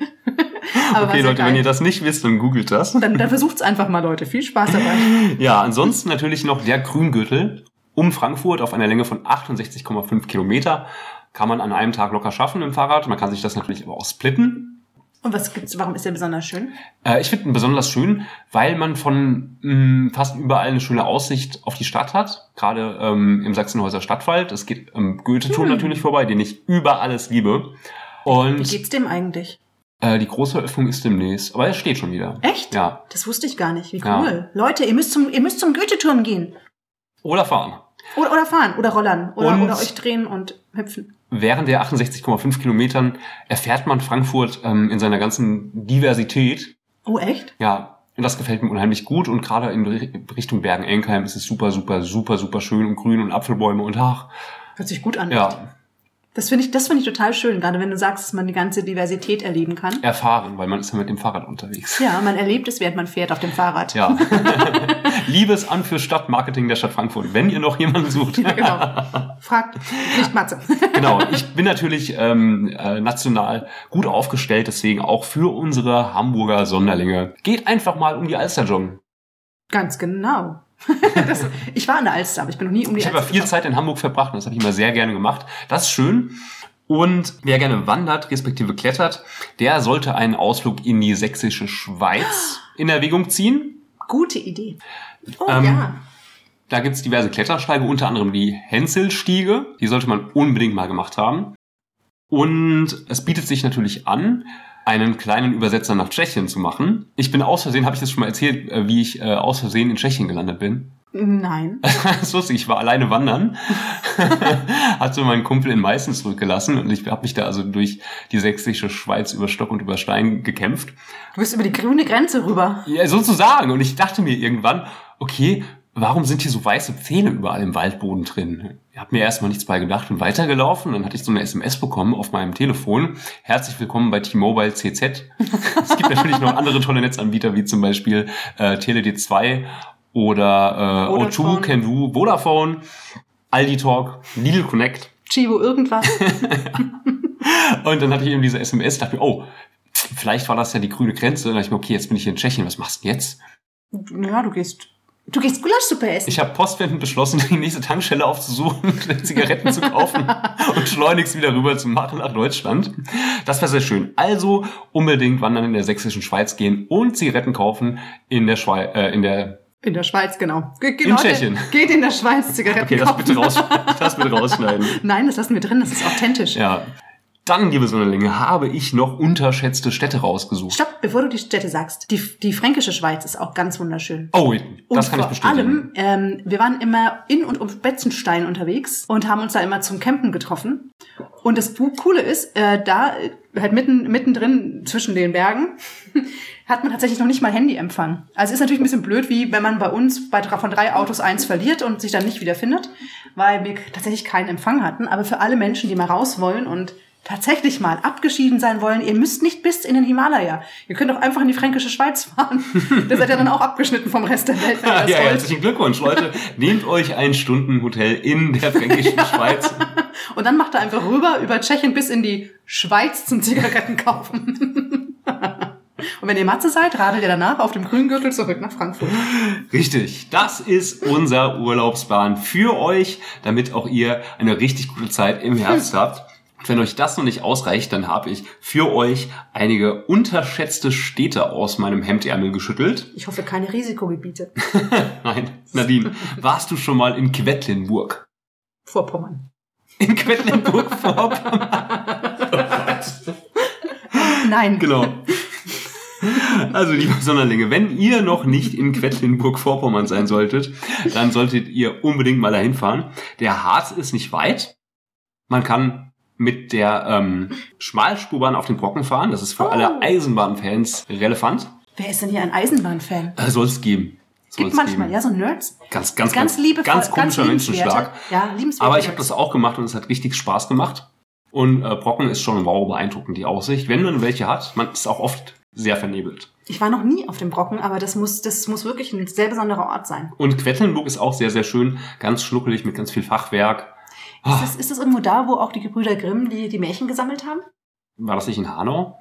Aber Okay, Leute, geil. wenn ihr das nicht wisst, dann googelt das. dann, dann versucht's einfach mal, Leute. Viel Spaß dabei. Ja, ansonsten natürlich noch der Grüngürtel um Frankfurt auf einer Länge von 68,5 Kilometer. Kann man an einem Tag locker schaffen im Fahrrad. Man kann sich das natürlich aber auch splitten. Und was gibt's? Warum ist der besonders schön? Äh, ich finde ihn besonders schön, weil man von mh, fast überall eine schöne Aussicht auf die Stadt hat. Gerade ähm, im Sachsenhäuser Stadtwald. Es geht am Goethe-Turm Hm. natürlich vorbei, den ich über alles liebe. Wie Und geht's dem eigentlich? äh, die große Eröffnung ist demnächst. Aber er steht schon wieder. Echt? Ja. Das wusste ich gar nicht. Wie Ja. cool. Leute, ihr müsst zum, ihr müsst zum Goethe-Turm gehen. Oder fahren. Oder, oder fahren. Oder rollern. Oder, Und- oder euch drehen und hüpfen. Während der 68,5 Kilometern erfährt man Frankfurt ähm, in seiner ganzen Diversität. Oh, echt? Ja, und das gefällt mir unheimlich gut. Und gerade in Ri- Richtung Bergen-Enkheim ist es super, super, super, super schön und grün und Apfelbäume und ach, Hört sich gut an. ja, Das finde ich, das finde ich total schön. Gerade wenn du sagst, dass man die ganze Diversität erleben kann. erfahren, weil man ist ja mit dem Fahrrad unterwegs. Ja, man erlebt es, während man fährt auf dem Fahrrad. Ja. Liebes an für Stadtmarketing der Stadt Frankfurt, wenn ihr noch jemanden sucht. Ja, genau. Fragt, nicht Matze. genau, ich bin natürlich ähm, äh, national gut aufgestellt, deswegen auch für unsere Hamburger Sonderlinge. Geht einfach mal um die Alster joggen. Ganz genau. Das, ich war in der Alster, aber ich bin noch nie um die Ich habe viel gekommen. Zeit in Hamburg verbracht und das habe ich immer sehr gerne gemacht. Das ist schön. Und wer gerne wandert, respektive klettert, der sollte einen Ausflug in die sächsische Schweiz in Erwägung ziehen. Gute Idee. Oh Ähm, ja. Da gibt's diverse Klettersteige, unter anderem die Henselstiege. Die sollte man unbedingt mal gemacht haben. Und es bietet sich natürlich an, einen kleinen Übersetzer nach Tschechien zu machen. Ich bin aus Versehen, habe ich das schon mal erzählt, äh, wie ich äh, aus Versehen in Tschechien gelandet bin. Nein. Das ist lustig, ich war alleine wandern, hatte meinen Kumpel in Meißen zurückgelassen und ich habe mich da also durch die sächsische Schweiz über Stock und über Stein gekämpft. Du bist über die grüne Grenze rüber. Ja, sozusagen. Und ich dachte mir irgendwann, okay, warum sind hier so weiße Pfähle überall im Waldboden drin? Ich habe mir erstmal nichts bei gedacht und weitergelaufen. Dann hatte ich so eine SMS bekommen auf meinem Telefon. Herzlich willkommen bei T-Mobile CZ. es gibt natürlich noch andere tolle Netzanbieter, wie zum Beispiel äh, TeleD2 oder äh, O2, Vodafone. Kendu, Vodafone, Aldi Talk, Lidl Connect. Chivo irgendwas. Und dann hatte ich eben diese SMS, dachte mir, oh, vielleicht war das ja die grüne Grenze. Und dann dachte ich mir, okay, jetzt bin ich hier in Tschechien, was machst du denn jetzt? ja, du gehst Du gehst Gulaschsuppe essen. Ich habe postwendend beschlossen, die nächste Tankstelle aufzusuchen, Zigaretten zu kaufen und schleunigst wieder rüber zu machen nach Deutschland. Das wäre sehr schön. Also unbedingt wandern in der sächsischen Schweiz gehen und Zigaretten kaufen in der Schweiz, äh, in der in der Schweiz, genau. Ge In Tschechien. Geht in der Schweiz Zigaretten Okay, das kaufen. bitte, raus, das bitte rausschneiden. Nein, das lassen wir drin, das ist authentisch. Ja. Dann, liebe Sonderlinge, habe ich noch unterschätzte Städte rausgesucht. Stopp, bevor du die Städte sagst. Die, die fränkische Schweiz ist auch ganz wunderschön. Oh, Und das kann ich vor bestätigen. allem, ähm, wir waren immer in und um Betzenstein unterwegs und haben uns da immer zum Campen getroffen. Und das Coole ist, äh, da äh, halt mitten mittendrin zwischen den Bergen hat man tatsächlich noch nicht mal Handyempfang. Also ist natürlich ein bisschen blöd, wie wenn man bei uns bei, drei- von drei Autos eins verliert und sich dann nicht wiederfindet, weil wir tatsächlich keinen Empfang hatten. Aber für alle Menschen, die mal raus wollen und tatsächlich mal abgeschieden sein wollen, ihr müsst nicht bis in den Himalaya. Ihr könnt auch einfach in die fränkische Schweiz fahren. da seid ihr dann auch abgeschnitten vom Rest der Welt, ihr ja, wollt. herzlichen Glückwunsch, Leute. Nehmt euch ein Stundenhotel in der fränkischen Schweiz. Und dann macht er einfach rüber über Tschechien bis in die Schweiz zum Zigaretten kaufen. Und wenn ihr Matze seid, radelt ihr danach auf dem grünen Gürtel zurück nach Frankfurt. Richtig, das ist unser Urlaubsplan für euch, damit auch ihr eine richtig gute Zeit im Herbst habt. Und wenn euch das noch nicht ausreicht, dann habe ich für euch einige unterschätzte Städte aus meinem Hemdärmel geschüttelt. Ich hoffe, keine Risikogebiete. Nein, Nadine, warst du schon mal in Quedlinburg? Vorpommern. In Quedlinburg-Vorpommern? Nein. Genau. Also, liebe Sonderlinge, wenn ihr noch nicht in Quedlinburg-Vorpommern sein solltet, dann solltet ihr unbedingt mal dahin fahren. Der Harz ist nicht weit. Man kann mit der ähm, Schmalspurbahn auf den Brocken fahren. Das ist für Oh. alle Eisenbahnfans relevant. Wer ist denn hier ein Eisenbahnfan? Äh, Soll es geben. Soll Gibt manchmal, geben. ja, so Nerds. Ganz, ganz, Ganz liebevoll, ganz komischer ganz. Menschenschlag. Ja, Aber ich habe das auch gemacht und es hat richtig Spaß gemacht. Und äh, Brocken ist schon wow beeindruckend, die Aussicht. Wenn man welche hat, man ist auch oft sehr vernebelt. Ich war noch nie auf dem Brocken, aber das muss, das muss wirklich ein sehr besonderer Ort sein. Und Quedlinburg ist auch sehr, sehr schön. Ganz schnuckelig mit ganz viel Fachwerk. Ah, Ist das, ist das irgendwo da, wo auch die Gebrüder Grimm die, die Märchen gesammelt haben? war das nicht in Hanau?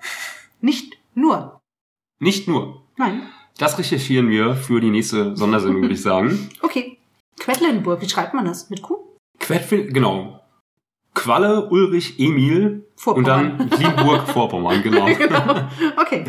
Nicht nur. Nicht nur. Nein. Das recherchieren wir für die nächste Sondersendung, würde ich sagen. Okay. Quedlinburg, wie schreibt man das? Mit Q? Quedlin, genau. Qualle, Ulrich, Emil und Vorpommern. dann Limburg, Vorpommern, genau. genau. Okay.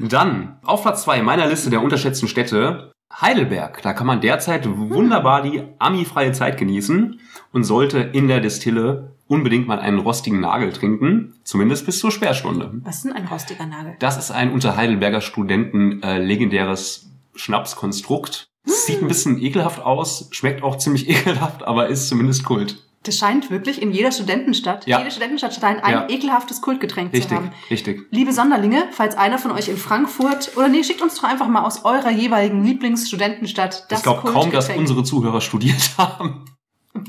Dann auf Platz zwei meiner Liste der unterschätzten Städte Heidelberg. Da kann man derzeit wunderbar die ami-freie Zeit genießen und sollte in der Destille unbedingt mal einen rostigen Nagel trinken, zumindest bis zur Sperrstunde. Was ist denn ein rostiger Nagel? Das ist ein unter Heidelberger Studenten äh, legendäres Schnapskonstrukt. Sieht ein bisschen ekelhaft aus, schmeckt auch ziemlich ekelhaft, aber ist zumindest Kult. Das scheint wirklich in jeder Studentenstadt, Ja. jede Studentenstadt scheint ein Ja. ekelhaftes Kultgetränk Richtig, zu haben. richtig. Liebe Sonderlinge, falls einer von euch in Frankfurt oder nee, schickt uns doch einfach mal aus eurer jeweiligen Lieblingsstudentenstadt das ich glaube kaum, dass unsere Zuhörer studiert haben.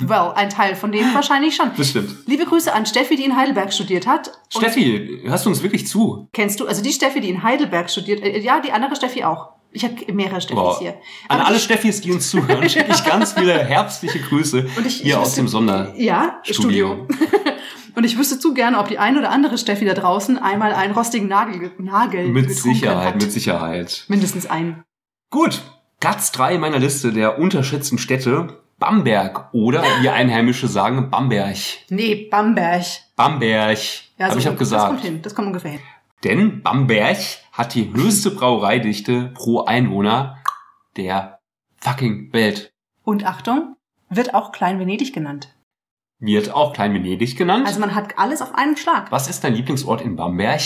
Well, ein Teil von denen wahrscheinlich schon. Das stimmt. Liebe Grüße an Steffi, die in Heidelberg studiert hat. Steffi, hörst du uns wirklich zu? Kennst du, also die Steffi, die in Heidelberg studiert, äh, ja, die andere Steffi auch. Ich habe mehrere Steffis Boah. hier. An Aber alle die- Steffis, die uns zuhören, schicke ich ganz viele herbstliche Grüße Und ich- hier ich aus wüsste- dem Sonder. Ja, Studio. Und ich wüsste zu gerne, ob die ein oder andere Steffi da draußen einmal einen rostigen Nagel, Nagel Mit Sicherheit, hat. mit Sicherheit. Mindestens einen. Gut, Platz drei meiner Liste der unterschätzten Städte, Bamberg oder wie Einheimische sagen, Bamberg. Nee, Bamberg. Bamberg, Ja, habe so- ich auch Das gesagt. kommt hin, das kommt ungefähr hin. Denn Bamberg hat die höchste Brauereidichte pro Einwohner der fucking Welt. Und Achtung, wird auch Klein Venedig genannt. Wird auch Klein Venedig genannt. Also man hat alles auf einen Schlag. Was ist dein Lieblingsort in Bamberg?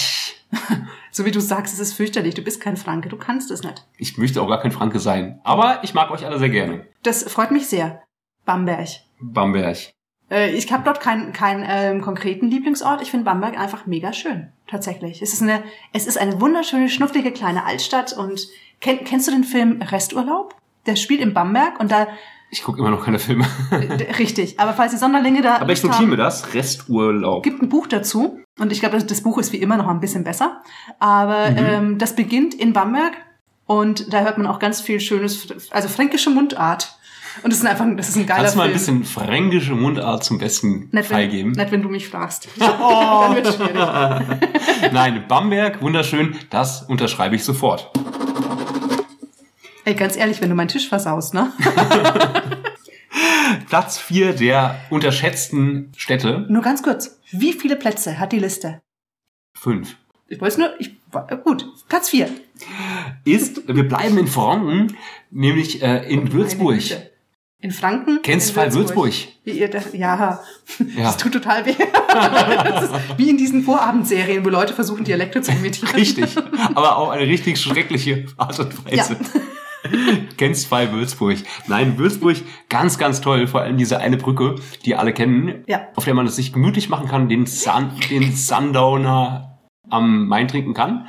So wie du sagst, es ist fürchterlich. Du bist kein Franke, du kannst es nicht. Ich möchte auch gar kein Franke sein. Aber ich mag euch alle sehr gerne. Das freut mich sehr. Bamberg. Bamberg. Äh, ich habe dort keinen keinen ähm, konkreten Lieblingsort. Ich finde Bamberg einfach mega schön. Tatsächlich. Es ist eine, es ist eine wunderschöne, schnucklige kleine Altstadt. Und kenn, kennst du den Film Resturlaub? Der spielt in Bamberg und da Ich gucke immer noch keine Filme. d- richtig. Aber falls die Sonderlinge da Aber ich notiere mir das. Resturlaub. gibt ein Buch dazu. Und ich glaube, das, das Buch ist wie immer noch ein bisschen besser. Aber Mhm. ähm, das beginnt in Bamberg und da hört man auch ganz viel schönes, also fränkische Mundart. Und das ist einfach, das ist ein geiler Kannst du mal ein Film. bisschen fränkische Mundart zum besten Nett wenn, freigeben? nett, wenn du mich fragst. Dann wird's schwierig. Nein, Bamberg, wunderschön, das unterschreibe ich sofort. Ey, ganz ehrlich, wenn du meinen Tisch versaust, ne? Platz 4 der unterschätzten Städte. Nur ganz kurz. Wie viele Plätze hat die Liste? 5. Ich weiß nur, ich, gut, Platz 4. Ist, wir bleiben in Franken, nämlich äh, in Würzburg. In Franken? Kennst in du Fall Würzburg? Das, ja, Ja. das tut total weh. wie in diesen Vorabendserien, wo Leute versuchen, Dialekte zu imitieren. Richtig. Aber auf eine richtig schreckliche Art und Ja. Weise. Kennst Fall Würzburg? Nein, Würzburg, ganz, ganz toll. Vor allem diese eine Brücke, die alle kennen, Ja. auf der man es sich gemütlich machen kann, den, Sun, den Sundowner am Main trinken kann.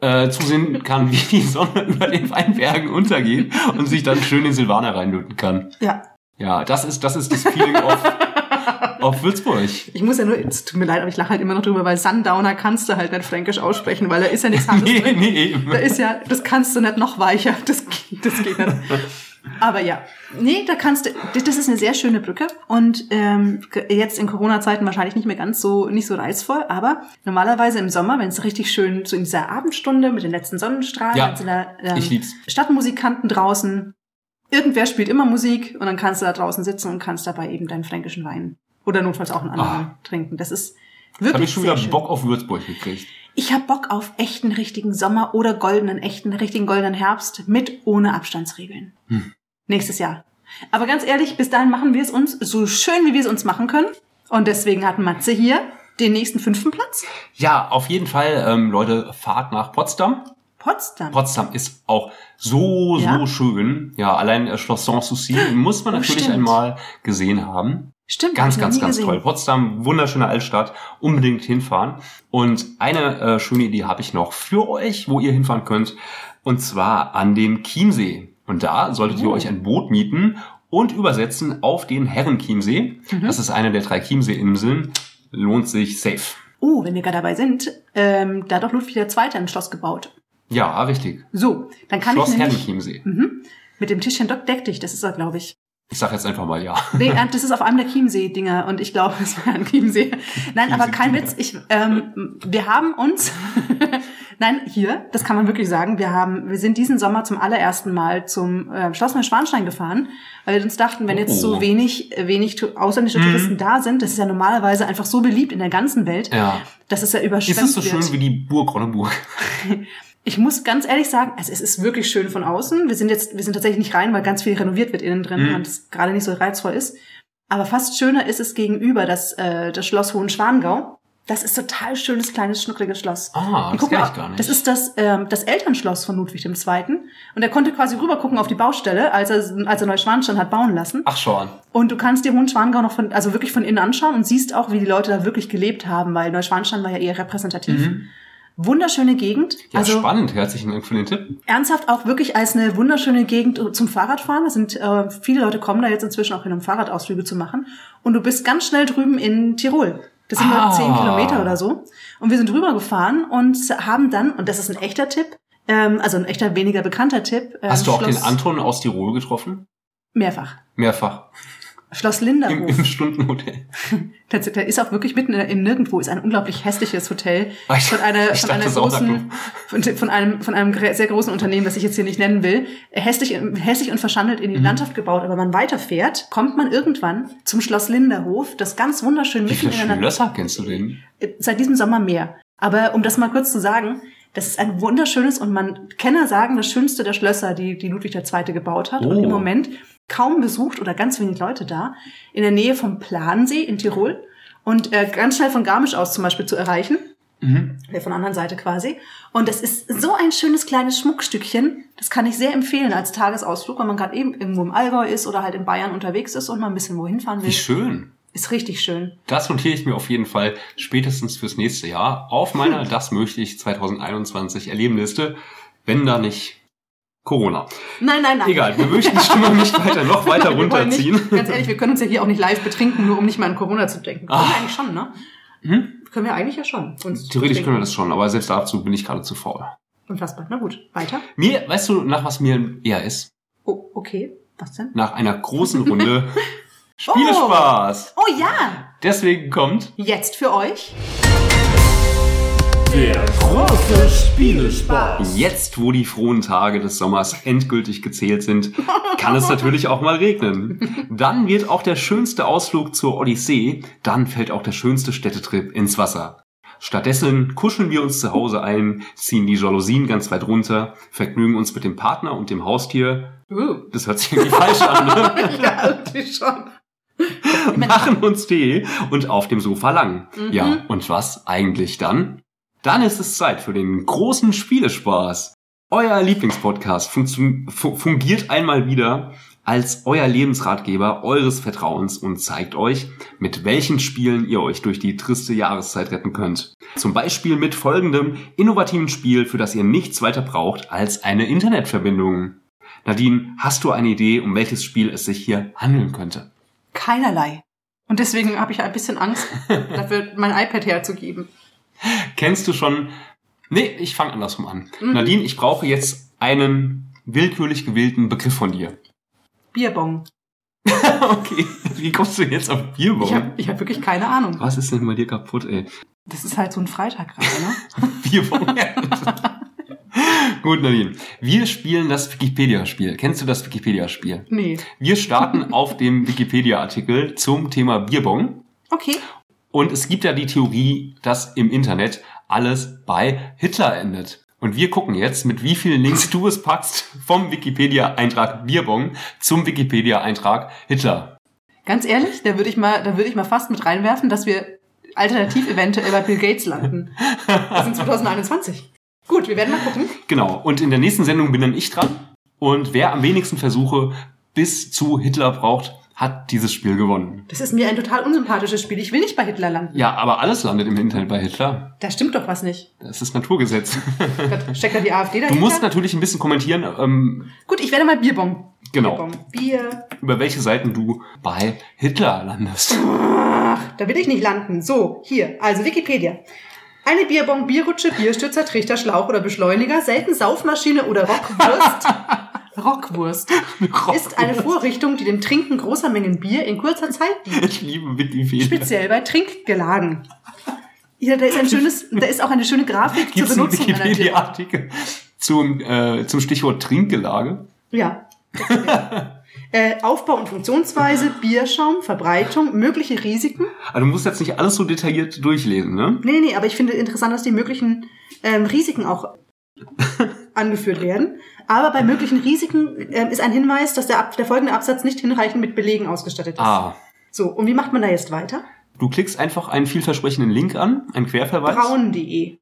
Äh, zusehen kann, wie die Sonne über den Weinbergen untergeht und sich dann schön in Silvaner reinlöten kann. Ja. Ja, das ist, das ist das Feeling auf, auf Würzburg. Ich muss ja nur, es tut mir leid, aber ich lache halt immer noch drüber, weil Sundowner kannst du halt nicht fränkisch aussprechen, weil da ist ja nichts anderes Nee, drin. nee, eben. Da ist ja, das kannst du nicht noch weicher. Das, das geht nicht. Aber ja, nee, da kannst du, das ist eine sehr schöne Brücke und ähm, jetzt in Corona-Zeiten wahrscheinlich nicht mehr ganz so, nicht so reizvoll, aber normalerweise im Sommer, wenn es richtig schön so in dieser Abendstunde mit den letzten Sonnenstrahlen, Ja, da ähm, ich lieb's. Stadtmusikanten draußen, irgendwer spielt immer Musik und dann kannst du da draußen sitzen und kannst dabei eben deinen fränkischen Wein oder notfalls auch einen anderen Ah. trinken. Das ist Habe wirklich ich schon wieder schön. Bock auf Würzburg gekriegt. Ich habe Bock auf echten, richtigen Sommer oder goldenen, echten, richtigen goldenen Herbst mit ohne Abstandsregeln. Hm. Nächstes Jahr. Aber ganz ehrlich, bis dahin machen wir es uns so schön, wie wir es uns machen können. Und deswegen hat Matze hier den nächsten fünften Platz. Ja, auf jeden Fall, ähm, Leute, fahrt nach Potsdam. Potsdam. Potsdam ist auch so, so Ja? schön. Ja, allein äh, Schloss Sanssouci muss man Oh, natürlich stimmt. einmal gesehen haben. Stimmt. Ganz, ganz, ganz gesehen. toll. Potsdam, wunderschöne Altstadt, unbedingt hinfahren. Und eine äh, schöne Idee habe ich noch für euch, wo ihr hinfahren könnt, und zwar an den Chiemsee. Und da solltet ihr Oh. euch ein Boot mieten und übersetzen auf den Herrenchiemsee. Mhm. Das ist eine der drei Chiemsee-Inseln. Lohnt sich safe. Oh, wenn wir gerade dabei sind, ähm, da hat doch Ludwig II. ein Schloss gebaut. Ja, richtig. So, dann kann Schloss ich nämlich Herrenchiemsee. mhm, mit dem Tischchen deck dich, das ist er, glaube ich. Ich sag jetzt einfach mal ja. Nee, äh, das ist auf einem der Chiemsee-Dinger und ich glaube, es war ein Chiemsee. Nein, aber kein Witz. Ich, ähm, wir haben uns, nein, hier, das kann man wirklich sagen, wir haben, wir sind diesen Sommer zum allerersten Mal zum äh, Schloss Neuschwanstein gefahren, weil wir uns dachten, wenn jetzt Oh. so wenig, äh, wenig tu- ausländische Touristen da sind, das ist ja normalerweise einfach so beliebt in der ganzen Welt, Ja. dass es ja Ist überschwemmt es so wird. schön wie die Burg Ronneburg? Ich muss ganz ehrlich sagen, also es ist wirklich schön von außen. Wir sind jetzt, wir sind tatsächlich nicht rein, weil ganz viel renoviert wird innen drin Mhm. und es gerade nicht so reizvoll ist. Aber fast schöner ist es gegenüber, das, äh, das Schloss Hohenschwangau. Das ist total schönes, kleines, schnuckliges Schloss. Ah, das guck kenn mal, ich gar nicht. Das ist das, ähm, das Elternschloss von Ludwig II. Und er konnte quasi rüber gucken auf die Baustelle, als er, als er Neuschwanstein hat bauen lassen. Ach schon. Und du kannst dir Hohenschwangau noch von, also wirklich von innen anschauen und siehst auch, wie die Leute da wirklich gelebt haben, weil Neuschwanstein war ja eher repräsentativ. Wunderschöne Gegend. Ja, also spannend. Herzlichen Dank für den Tipp. ernsthaft auch wirklich als eine wunderschöne Gegend zum Fahrradfahren. Es sind äh, viele Leute kommen da jetzt inzwischen auch hin, um Fahrradausflüge zu machen. Und du bist ganz schnell drüben in Tirol. Das sind Ah. nur zehn Kilometer oder so. Und wir sind rüber gefahren und haben dann, und das ist ein echter Tipp, ähm, also ein echter weniger bekannter Tipp. Ähm, Hast du auch Schloss, den Anton aus Tirol getroffen? Mehrfach. Mehrfach. Schloss Im, Linderhof. im Stundenhotel. Der, der ist auch wirklich mitten in, im Nirgendwo, ist ein unglaublich hässliches Hotel Ah, ich- von einer, von einer großen, von, von einem, von einem sehr großen Unternehmen, das ich jetzt hier nicht nennen will, hässlich, hässlich und verschandelt Mhm. in die Landschaft gebaut. Aber wenn man weiterfährt, kommt man irgendwann zum Schloss Linderhof, das ganz wunderschön Wie mitten in der Schlösser kennst du denn? seit diesem Sommer mehr. Aber um das mal kurz zu sagen, das ist ein wunderschönes und man Kenner sagen, das schönste der Schlösser, die, die Ludwig II. gebaut hat. Und Oh. im Moment kaum besucht oder ganz wenig Leute da, in der Nähe vom Plansee in Tirol und äh, ganz schnell von Garmisch aus zum Beispiel zu erreichen. Mhm. Äh, Von der anderen Seite quasi. Und das ist so ein schönes kleines Schmuckstückchen. Das kann ich sehr empfehlen als Tagesausflug, wenn man gerade eben irgendwo im Allgäu ist oder halt in Bayern unterwegs ist und mal ein bisschen wohin fahren will. Wie schön. Ist richtig schön. Das notiere ich mir auf jeden Fall spätestens fürs nächste Jahr auf meiner Das möchte ich 2021 erleben Liste, wenn da nicht Corona. Nein, nein, nein. Egal, wir möchten die Stimmung nicht weiter noch weiter wollen runterziehen. Nicht, ganz ehrlich, wir können uns ja hier auch nicht live betrinken, nur um nicht mal an Corona zu denken. Können Ah. wir eigentlich schon, ne? Hm? Können wir eigentlich ja schon. Theoretisch können wir das schon, aber selbst dazu bin ich gerade zu faul. Unfassbar. Na gut, weiter. Mir, weißt du, nach was mir eher ist? Oh, okay. Was denn? Nach einer großen Runde Spielespaß. Oh ja! Deswegen kommt Jetzt für euch. Der große Spielespaß. Jetzt, wo die frohen Tage des Sommers endgültig gezählt sind, kann es natürlich auch mal regnen. Dann wird auch der schönste Ausflug zur Odyssee, dann fällt auch der schönste Städtetrip ins Wasser. Stattdessen kuscheln wir uns zu Hause ein, ziehen die Jalousien ganz weit runter, vergnügen uns mit dem Partner und dem Haustier. Uh. Das hört sich irgendwie falsch an, ne? ja, irgendwie schon. machen uns Tee und auf dem Sofa lang. Mhm. Ja, und was eigentlich dann? Dann ist es Zeit für den großen Spielespaß. Euer Lieblingspodcast fungiert einmal wieder als euer Lebensratgeber eures Vertrauens und zeigt euch, mit welchen Spielen ihr euch durch die triste Jahreszeit retten könnt. Zum Beispiel mit folgendem innovativen Spiel, für das ihr nichts weiter braucht als eine Internetverbindung. Nadine, hast du eine Idee, um welches Spiel es sich hier handeln könnte? Keinerlei. Und deswegen habe ich ein bisschen Angst, dafür mein iPad herzugeben. Kennst du schon? Nee, ich fange andersrum an. Nadine, ich brauche jetzt einen willkürlich gewählten Begriff von dir. Bierbong. okay, wie kommst du jetzt auf Bierbong? Ich habe ich hab wirklich keine Ahnung. Was ist denn bei dir kaputt, ey? Das ist halt so ein Freitag gerade, ne? Bierbong. Gut, Nadine. Wir spielen das Wikipedia-Spiel. Kennst du das Wikipedia-Spiel? Nee. Wir starten auf dem Wikipedia-Artikel zum Thema Bierbong. Okay. Und es gibt ja die Theorie, dass im Internet alles bei Hitler endet. Und wir gucken jetzt, mit wie vielen Links du es packst vom Wikipedia-Eintrag Bierbong zum Wikipedia-Eintrag Hitler. Ganz ehrlich, da würde ich mal, da würde ich mal fast mit reinwerfen, dass wir alternativ eventuell bei Bill Gates landen. Das sind 2021. Gut, wir werden mal gucken. Genau. Und in der nächsten Sendung bin dann ich dran. Und wer am wenigsten Versuche bis zu Hitler braucht, hat dieses Spiel gewonnen. Das ist mir ein total unsympathisches Spiel. Ich will nicht bei Hitler landen. Ja, aber alles landet im Internet bei Hitler. Da stimmt doch was nicht. Das ist Naturgesetz. Gott, Steckt da die AfD dahinter? Du musst natürlich ein bisschen kommentieren, ähm, Gut, ich werde mal Bierbong. Genau. Bierbong. Bier. über welche Seiten du bei Hitler landest. Ach, da will ich nicht landen. So, hier, also Wikipedia. Eine Bierbong, Bierrutsche, Bierstützer, Trichter, Schlauch oder Beschleuniger, selten Saufmaschine oder Rockwurst. Rockwurst ist eine Vorrichtung, die dem Trinken großer Mengen Bier in kurzer Zeit dient. Ich liebe Wikipedia. Speziell bei Trinkgelagen. Ja, da ist ein schönes, da ist auch eine schöne Grafik Gibt zur Benutzung Bierbong. Wikipedia-Artikel zum, äh, zum Stichwort Trinkgelage? Ja. äh, Aufbau und Funktionsweise, Bierschaum, Verbreitung, mögliche Risiken. Also du musst jetzt nicht alles so detailliert durchlesen, ne? Nee, nee, aber ich finde interessant, dass die möglichen ähm, Risiken auch angeführt werden. Aber bei möglichen Risiken ähm, ist ein Hinweis, dass der, der folgende Absatz nicht hinreichend mit Belegen ausgestattet ist. Ah. So, und wie macht man da jetzt weiter? Du klickst einfach einen vielversprechenden Link an, einen Querverweis. Brauen.de.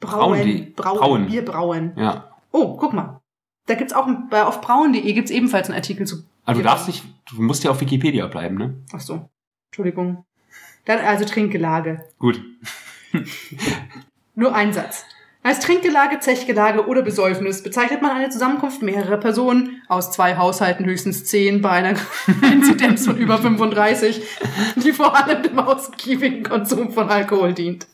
Brauen.de. Brauen, Brauen, Brauen. Bier brauen. Ja. Oh, guck mal. Da gibt's auch, bei, auf brauen.de gibt's ebenfalls einen Artikel zu. Also du darfst nicht, du musst ja auf Wikipedia bleiben, ne? Ach so. Entschuldigung. Dann also Trinkgelage. Gut. Nur ein Satz. Als Trinkgelage, Zechgelage oder Besäufnis bezeichnet man eine Zusammenkunft mehrerer Personen aus zwei Haushalten höchstens zehn bei einer Inzidenz von über 35, die vor allem dem ausgiebigen Konsum von Alkohol dient.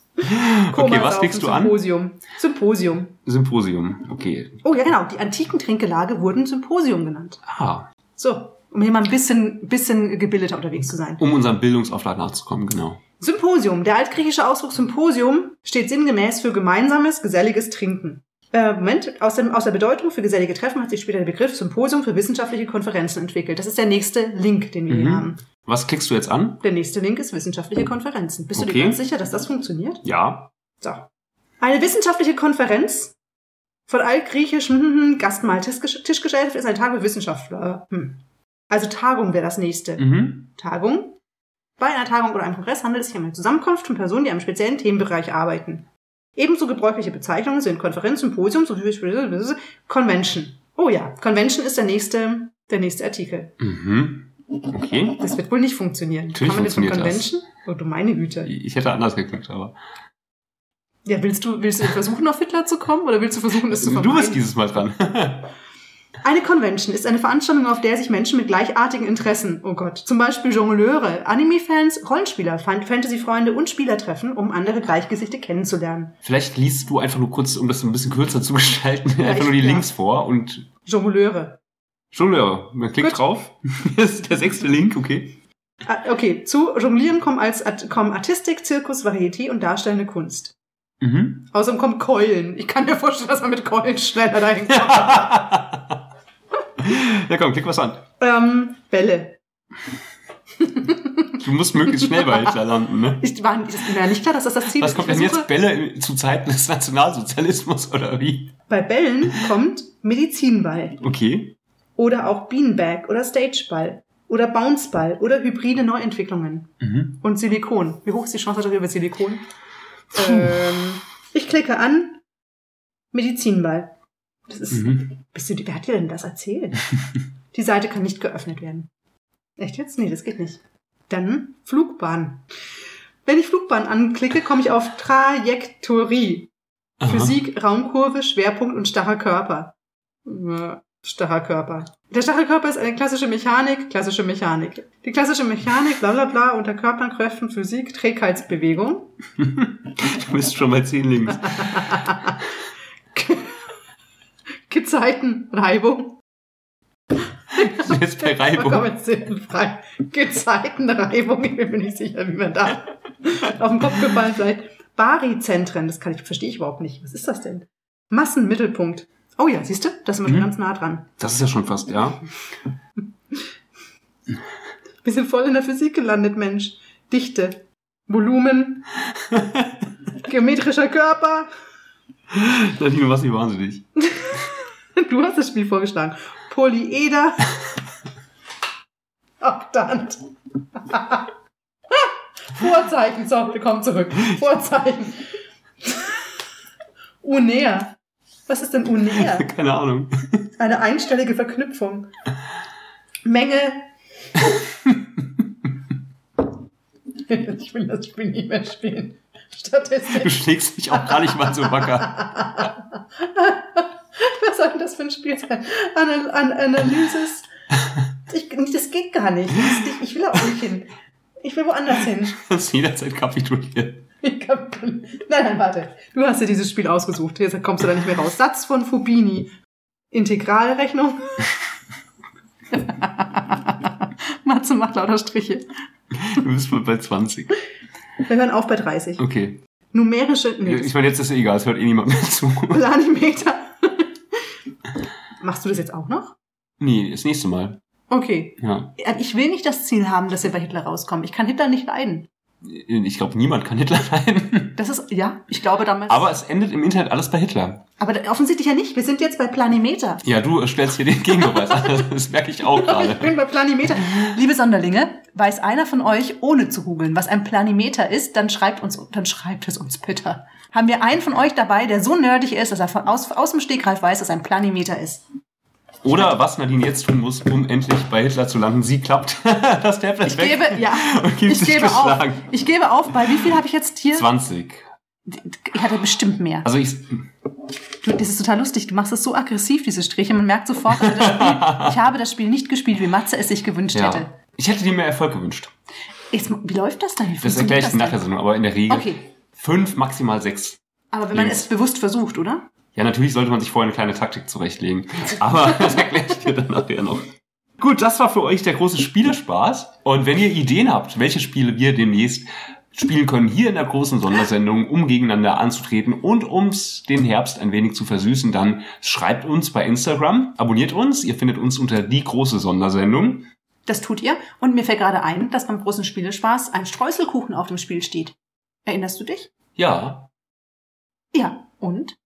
Okay, was klickst du an? Symposium. Symposium. Symposium. Okay. Oh ja, genau. Die antiken Trinkgelage wurden Symposium genannt. Ah. So, um hier mal ein bisschen, bisschen gebildeter unterwegs zu sein. Um unserem Bildungsauftrag nachzukommen, genau. Symposium. Der altgriechische Ausdruck Symposium steht sinngemäß für gemeinsames, geselliges Trinken. Äh, Moment, aus, dem, aus der Bedeutung für gesellige Treffen hat sich später der Begriff Symposium für wissenschaftliche Konferenzen entwickelt. Das ist der nächste Link, den wir hier Mhm. haben. Was klickst du jetzt an? Der nächste Link ist wissenschaftliche Konferenzen. Bist du Okay. dir ganz sicher, dass das funktioniert? Ja. So. Eine wissenschaftliche Konferenz von altgriechisch hm, hm, Gastmahl Tischgesellschaft ist ein Tag für Wissenschaftler. Hm. Also Tagung wäre das nächste. Mhm. Tagung. Bei einer Tagung oder einem Kongress handelt es sich um eine Zusammenkunft von Personen, die einem speziellen Themenbereich arbeiten. Ebenso gebräuchliche Bezeichnungen sind Konferenz, Symposium sowie Convention. Oh ja, Convention ist der nächste, der nächste Artikel. Mhm. Okay. Das wird wohl nicht funktionieren. Natürlich Kann man jetzt von funktioniert das. Convention? Oh du meine Güte. Ich hätte anders geklickt, aber. Ja, willst du, willst du versuchen, auf Hitler zu kommen oder willst du versuchen, es zu Du vermeiden? bist dieses Mal dran. Eine Convention ist eine Veranstaltung, auf der sich Menschen mit gleichartigen Interessen, oh Gott, zum Beispiel Jongleure, Anime-Fans, Rollenspieler, Fan- Fantasy-Freunde und Spieler treffen, um andere Gleichgesichte kennenzulernen. Vielleicht liest du einfach nur kurz, um das ein bisschen kürzer zu gestalten, Ja, einfach nur die ja. Links vor und Jongleure. ja, man klickt Gut. drauf. Das ist der sechste Link, okay. Ah, Okay, zu Jonglieren kommen, als kommen Artistik, Zirkus, Varieté und darstellende Kunst. Mhm. Außerdem kommt Keulen. Ich kann mir vorstellen, dass man mit Keulen schneller dahin kommt. Ja, komm, klick was an. ähm, Bälle. Du musst möglichst schnell bei Hitler landen, ne? Ich war, ist mir ja nicht klar, dass das das Ziel Was ist. kommt Ich denn jetzt? Bälle zu Zeiten des Nationalsozialismus oder wie? Bei Bällen kommt Medizinball. Okay. Oder auch Beanbag oder Stageball. Oder Bounceball oder hybride Neuentwicklungen. Mhm. Und Silikon. Wie hoch ist die Chance darüber über Silikon? Ähm, ich klicke an Medizinball. Das ist, Mhm. bist du, wer hat dir denn das erzählt? die Seite kann nicht geöffnet werden. Echt jetzt? Nee, das geht nicht. Dann Flugbahn. Wenn ich Flugbahn anklicke, komme ich auf Trajektorie. Aha. Physik, Raumkurve, Schwerpunkt und starrer Körper. Starrer Körper. Der starre Körper ist eine klassische Mechanik, klassische Mechanik. Die klassische Mechanik, bla bla bla, unter Körpern, Kräften, Physik, Trägheitsbewegung. Du bist schon bei 10 links. Gezeitenreibung. Jetzt per Vollkommen Reibung. sinnfrei. Gezeitenreibung, ich bin mir nicht sicher, wie man da auf den Kopf gefallen vielleicht. Baryzentren, das kann ich, verstehe ich überhaupt nicht. Was ist das denn? Massenmittelpunkt. Oh ja, siehst du? Da sind wir schon Mhm. ganz nah dran. Das ist ja schon fast, ja. Wir sind voll in der Physik gelandet, Mensch. Dichte, Volumen, geometrischer Körper. Nadine, du machst mich wahnsinnig. Du hast das Spiel vorgeschlagen. Polyeder. Oktant. Vorzeichen. So, wir kommen zurück. Vorzeichen. Unär. Was ist denn Unär? Keine Ahnung. Eine einstellige Verknüpfung. Menge. Ich will das Spiel nicht mehr spielen. Du Statistik. schlägst dich auch gar nicht mal so wacker. Was soll denn das für ein Spiel sein? An, an Analysis. Ich, das geht gar nicht. Das ist nicht. Ich will auch nicht hin. Ich will woanders hin. Du kannst jederzeit kapitulieren. Ich hab, nein, nein, warte. Du hast dir dieses Spiel ausgesucht. Jetzt kommst du da nicht mehr raus. Satz von Fubini. Integralrechnung. Matze macht lauter Striche. Du bist wohl bei 20. Wir hören auf bei 30. Okay. Numerische, nee, Ich meine, jetzt ist es egal, es hört eh niemand mehr zu. Planimeter. Machst du das jetzt auch noch? Nee, das nächste Mal. Okay. Ja. Ich will nicht das Ziel haben, dass wir bei Hitler rauskommen. Ich kann Hitler nicht leiden. Ich glaube, niemand kann Hitler leiden. Das ist, ja, ich glaube damals. Aber es endet im Internet alles bei Hitler. aber offensichtlich ja nicht. Wir sind jetzt bei Planimeter. Ja, du stellst hier den Gegenbeweis an. Das merke ich auch Ich gerade. bin bei Planimeter. Liebe Sonderlinge, weiß einer von euch, ohne zu googeln, was ein Planimeter ist, dann schreibt uns, dann schreibt es uns bitte. Haben wir einen von euch dabei, der so nerdig ist, dass er von aus, aus dem Stegreif weiß, dass ein Planimeter ist? Oder was Nadine jetzt tun muss, um endlich bei Hitler zu landen. Sie klappt das Tablet Ich weg gebe, ja, ich gebe auf. Ich gebe auf. Bei wie viel habe ich jetzt hier? 20. Ich hatte bestimmt mehr. Also ich, Du, das ist total lustig. Du machst es so aggressiv, diese Striche. Man merkt sofort, also Spiel, ich habe das Spiel nicht gespielt, wie Matze es sich gewünscht hätte. ja. Ich hätte dir mehr Erfolg gewünscht. Jetzt, wie läuft das dann? Wie Das erkläre ich nach der? Sendung, aber in der Regel Okay. fünf, maximal sechs. Aber wenn man Links. es bewusst versucht, oder? Ja, natürlich sollte man sich vorher eine kleine Taktik zurechtlegen. Aber das erkläre ich dir dann nachher noch. Gut, das war für euch der große Spielerspaß. Und wenn ihr Ideen habt, welche Spiele wir demnächst spielen können, hier in der großen Sondersendung, um gegeneinander anzutreten und ums den Herbst ein wenig zu versüßen, dann schreibt uns bei Instagram, abonniert uns, ihr findet uns unter die große Sondersendung. Das tut ihr. Und mir fällt gerade ein, dass beim großen Spielespaß ein Streuselkuchen auf dem Spiel steht. Erinnerst du dich? Ja, Ja. Und?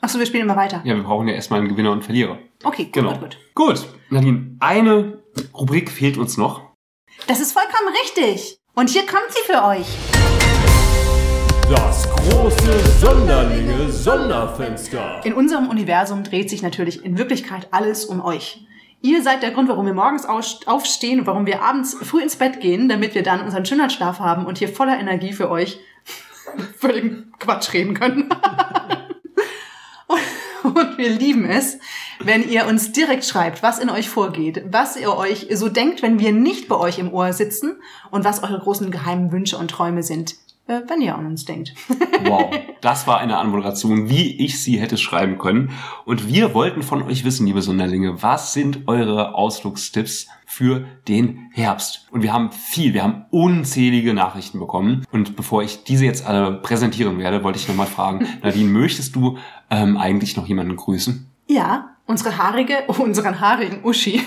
Achso, wir spielen immer weiter. ja, wir brauchen ja erstmal einen Gewinner und Verlierer. Okay, gut, Genau. gut, gut. Gut, Nadine, eine Rubrik fehlt uns noch. Das ist vollkommen richtig. Und hier kommt sie für euch. Das große Sonderlinge Sonderfenster. In unserem Universum dreht sich natürlich in Wirklichkeit alles um euch. Ihr seid der Grund, warum wir morgens aufstehen und warum wir abends früh ins Bett gehen, damit wir dann unseren Schönheitsschlaf haben und hier voller Energie für euch völligen Quatsch reden können. Und- wir lieben es, wenn ihr uns direkt schreibt, was in euch vorgeht, was ihr euch so denkt, wenn wir nicht bei euch im Ohr sitzen und was eure großen geheimen Wünsche und Träume sind. Äh, wenn ihr an uns denkt. Wow, das war eine Anmoderation, wie ich sie hätte schreiben können. Und wir wollten von euch wissen, liebe Sonderlinge, was sind eure Ausflugstipps für den Herbst? Und wir haben viel, wir haben unzählige Nachrichten bekommen. Und bevor ich diese jetzt alle präsentieren werde, wollte ich nochmal fragen, Nadine, möchtest du ähm, eigentlich noch jemanden grüßen? Ja, unsere haarige, unseren haarigen Uschi,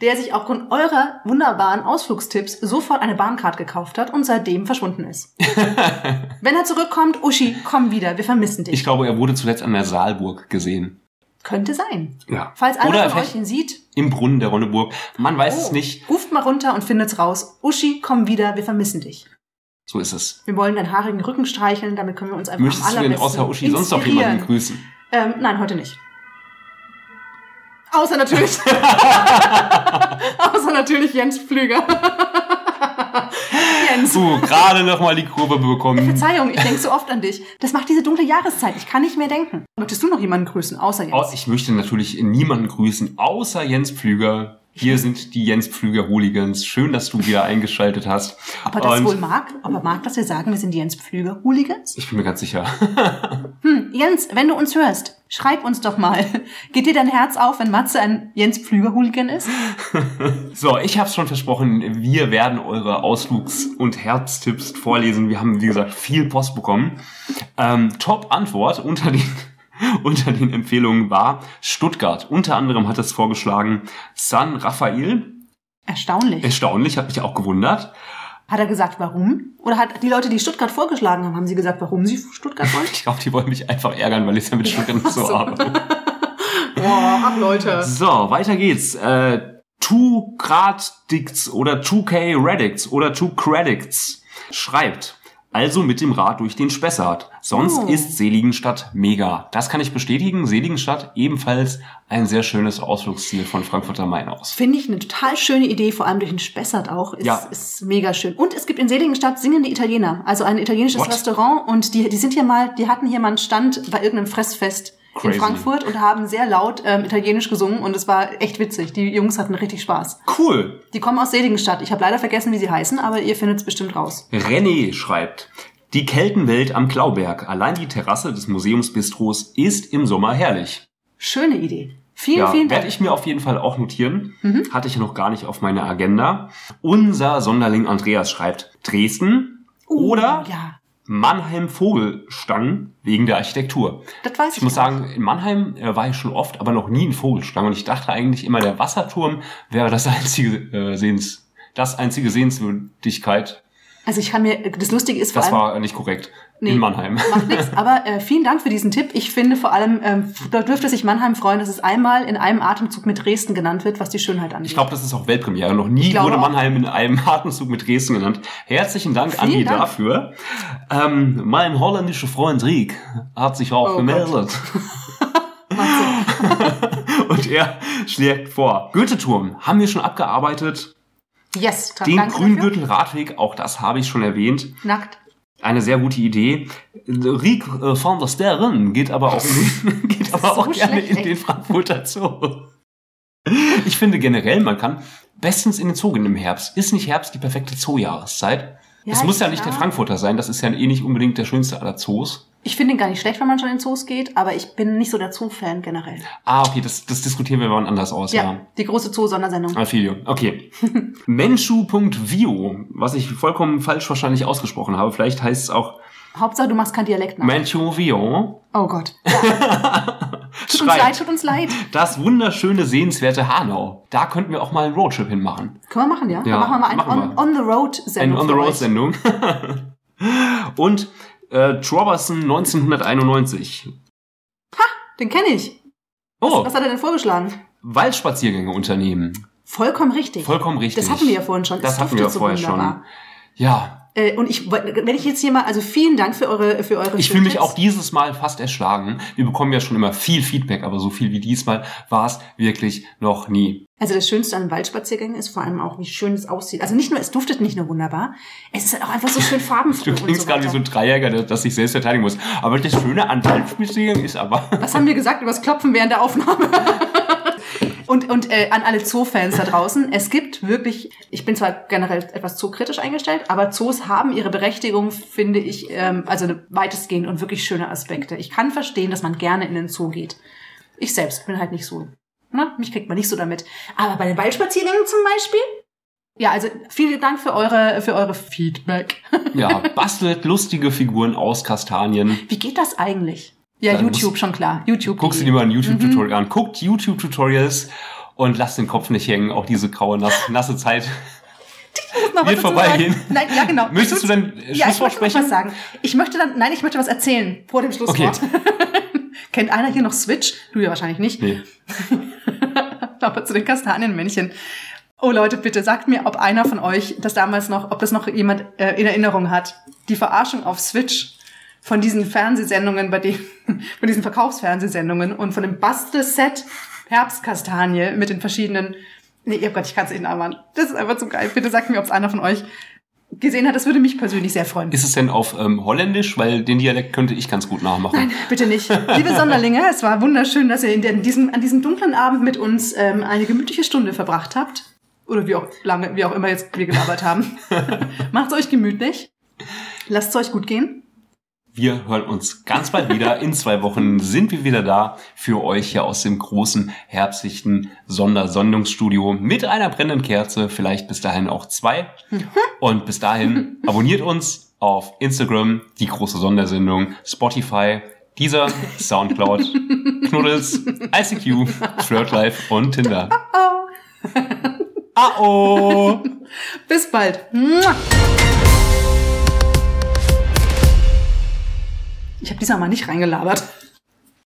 der sich aufgrund eurer wunderbaren Ausflugstipps sofort eine Bahncard gekauft hat und seitdem verschwunden ist. Wenn er zurückkommt, Uschi, komm wieder, wir vermissen dich. Ich glaube, er wurde zuletzt an der Saalburg gesehen. Könnte sein. Ja. Falls einer Oder von euch ihn sieht, im Brunnen der Ronneburg. Man weiß es oh, nicht. ruft mal runter und findet's raus. Uschi, komm wieder, wir vermissen dich. So ist es. Wir wollen deinen haarigen Rücken streicheln, damit können wir uns einfach Möchtest am du denn allerbesten außer Uschi sonst noch jemanden grüßen? Ähm, nein, heute nicht. Außer natürlich. Außer natürlich Jens Pflüger. Jens. So, gerade noch mal die Kurve bekommen. Verzeihung, ich denke so oft an dich. Das macht diese dunkle Jahreszeit. Ich kann nicht mehr denken. Möchtest du noch jemanden grüßen, außer Jens? Oh, ich möchte natürlich niemanden grüßen, außer Jens Pflüger. Hier sind die Jens Pflüger Hooligans. Schön, dass du wieder eingeschaltet hast. Ob er das Und wohl mag? Ob er mag, dass wir sagen, wir sind die Jens Pflüger Hooligans? Ich bin mir ganz sicher. Hm, Jens, wenn du uns hörst, schreib uns doch mal. Geht dir dein Herz auf, wenn Matze ein Jens Pflüger Hooligan ist? So, ich habe schon versprochen, wir werden eure Ausflugs- und Herztipps vorlesen. Wir haben, wie gesagt, viel Post bekommen. Ähm, Top-Antwort unter den, unter den Empfehlungen war Stuttgart. Unter anderem hat es vorgeschlagen San Rafael. Erstaunlich. Erstaunlich, hat mich auch gewundert. Hat er gesagt, warum? Oder hat die Leute, die Stuttgart vorgeschlagen haben, haben sie gesagt, warum sie Stuttgart wollen? Ich glaube, die wollen mich einfach ärgern, weil ich ja mit Stuttgart nicht so habe. Boah, ach Leute. So, weiter geht's. Äh, Two Grad Dicts oder 2K Radicts oder 2 Credits schreibt. Also mit dem Rad durch den Spessart. Sonst Oh. ist Seligenstadt mega. Das kann ich bestätigen. Seligenstadt ebenfalls ein sehr schönes Ausflugsziel von Frankfurt am Main aus. Finde ich eine total schöne Idee, vor allem durch den Spessart auch. Ist, Ja. ist mega schön. Und es gibt in Seligenstadt singende Italiener, also ein italienisches What? Restaurant und die, die sind hier mal, die hatten hier mal einen Stand bei irgendeinem Fressfest in Crazy. Frankfurt und haben sehr laut ähm, Italienisch gesungen und es war echt witzig. Die Jungs hatten richtig Spaß. Cool. Die kommen aus Seligenstadt. Ich habe leider vergessen, wie sie heißen, aber ihr findet es bestimmt raus. René schreibt. Die Keltenwelt am Klauberg. Allein die Terrasse des Museumsbistros ist im Sommer herrlich. Schöne Idee. Vielen, Ja, vielen werde Dank. ich mir auf jeden Fall auch notieren. Hatte ich noch gar nicht auf meiner Agenda. Unser Sonderling Andreas schreibt Dresden Uh, oder Ja, Mannheim Vogelstangen wegen der Architektur. das weiß ich. Ich muss auch. sagen, in Mannheim äh, war ich schon oft, aber noch nie in Vogelstangen. Und ich dachte eigentlich immer, der Wasserturm wäre das einzige äh, Sehens, das einzige Sehenswürdigkeit. Also ich kann mir, das Lustige ist vor Das allem, war nicht korrekt. Nee. In Mannheim. Macht nichts. Aber äh, vielen Dank für diesen Tipp. Ich finde vor allem, ähm, da dürfte sich Mannheim freuen, dass es einmal in einem Atemzug mit Dresden genannt wird, was die Schönheit angeht. Ich glaube, das ist auch Weltpremiere. Noch nie wurde. Mannheim in einem Atemzug mit Dresden genannt. Herzlichen Dank, Vielen Andi, Dank. dafür. Ähm, mein holländischer Freund Riek hat sich auch Oh gemeldet. Und er schlägt vor. Goethe-Turm haben wir schon abgearbeitet. yes, Den. Grüngürtel-Radweg, auch das habe ich schon erwähnt. Nackt. Eine sehr gute Idee. Riek äh, van der Sterren geht aber auch, in geht aber so auch gerne in den Frankfurter Zoo. Ich finde generell, man kann bestens in den Zoo gehen im Herbst. Ist nicht Herbst die perfekte Zoo-Jahreszeit? Ja, es muss ja nicht der ja. Frankfurter sein, das ist ja eh nicht unbedingt der schönste aller Zoos. Ich finde ihn gar nicht schlecht, wenn man schon in Zoos geht, aber ich bin nicht so der Zoo-Fan generell. Ah, okay, das, das diskutieren wir wann anders aus, Ja, ja. die große Zoo-Sondersendung. Alfilio, okay. Menschu.vio, was ich vollkommen falsch wahrscheinlich ausgesprochen habe. Vielleicht heißt es auch Hauptsache, du machst kein Dialekt nach. Menschu.vio. Oh Gott. Tut uns leid, tut uns leid. Das wunderschöne, sehenswerte Hanau. Da könnten wir auch mal einen Roadtrip hinmachen. Können wir machen, ja? Ja, Dann machen wir mal eine. Eine On-the-Road-Sendung. euch. On-the-Road-Sendung. Und äh, Troberson 1991. Den kenne ich. Oh, Was hat er denn vorgeschlagen? Waldspaziergänge unternehmen. Vollkommen richtig. Vollkommen richtig. Das hatten wir ja vorhin schon. Das Es hatten wir so vorher wunderbar. schon. Ja, Äh, und ich, wenn ich jetzt hier mal, also vielen Dank für eure, für eure ich fühle mich auch dieses Mal fast erschlagen. Wir bekommen ja schon immer viel Feedback, aber so viel wie diesmal war es wirklich noch nie. Also das Schönste an Waldspaziergängen ist vor allem auch, wie schön es aussieht. Also nicht nur, es duftet nicht nur wunderbar, es ist halt auch einfach so schön farbenfroh. Du klingst so gerade wie so ein Dreijäger, der das sich selbst verteidigen muss. Aber das Schöne an Waldspaziergängen ist aber... Was haben wir gesagt über das Klopfen während der Aufnahme? Und, und äh, an alle Zoo-Fans da draußen, es gibt wirklich, ich bin zwar generell etwas zookritisch eingestellt, aber Zoos haben ihre Berechtigung, finde ich, ähm, also weitestgehend und wirklich schöne Aspekte. Ich kann verstehen, dass man gerne in den Zoo geht. Ich selbst bin halt nicht so. Na, mich kriegt man nicht so damit. Aber bei den Waldspaziergängen zum Beispiel, ja, also vielen Dank für eure, für eure Feedback. Ja, bastelt lustige Figuren aus Kastanien. Wie geht das eigentlich? Ja, Dann YouTube musst- schon klar. YouTube. Guckst du dir mal ein YouTube-Tutorial an. Guckt YouTube-Tutorials und lasst den Kopf nicht hängen. Auch diese graue, nass, nasse Zeit. wird vorbeigehen. Nein, ja genau. Möchtest du dein äh, Ja, ich Schlusswort möchte noch sprechen? was sagen. Ich möchte dann, nein, ich möchte was erzählen vor dem Schlusswort. Kennt einer hier noch Switch? Du ja wahrscheinlich nicht. Nee. Aber zu den Kastanienmännchen. Oh Leute, bitte sagt mir, ob einer von euch das damals noch, ob das noch jemand äh, in Erinnerung hat. Die Verarschung auf Switch von diesen Fernsehsendungen, bei denen, von diesen Verkaufsfernsehsendungen und von dem Bastelset Herbstkastanie mit den verschiedenen, nee, oh Gott, ich kann es nicht nachmachen. Das ist einfach zu geil. Bitte sagt mir, ob es einer von euch gesehen hat. Das würde mich persönlich sehr freuen. Ist es denn auf ähm, Holländisch? Weil den Dialekt könnte ich ganz gut nachmachen. Nein, bitte nicht. Liebe Sonderlinge, es war wunderschön, dass ihr in diesem, an diesem dunklen Abend mit uns ähm, eine gemütliche Stunde verbracht habt. Oder wie auch lange, wie auch immer jetzt wir gelabert haben. Macht's euch gemütlich. Lasst es euch gut gehen. Wir hören uns ganz bald wieder. In zwei Wochen sind wir wieder da für euch hier aus dem großen herbstlichen Sondersondungsstudio mit einer brennenden Kerze. Vielleicht bis dahin auch zwei. Und bis dahin abonniert uns auf Instagram, die große Sondersendung, Spotify, dieser Soundcloud, Knuddels, ICQ, Flirtlife und Tinder. Ah oh! Bis bald. Ich habe diesmal mal nicht reingelabert.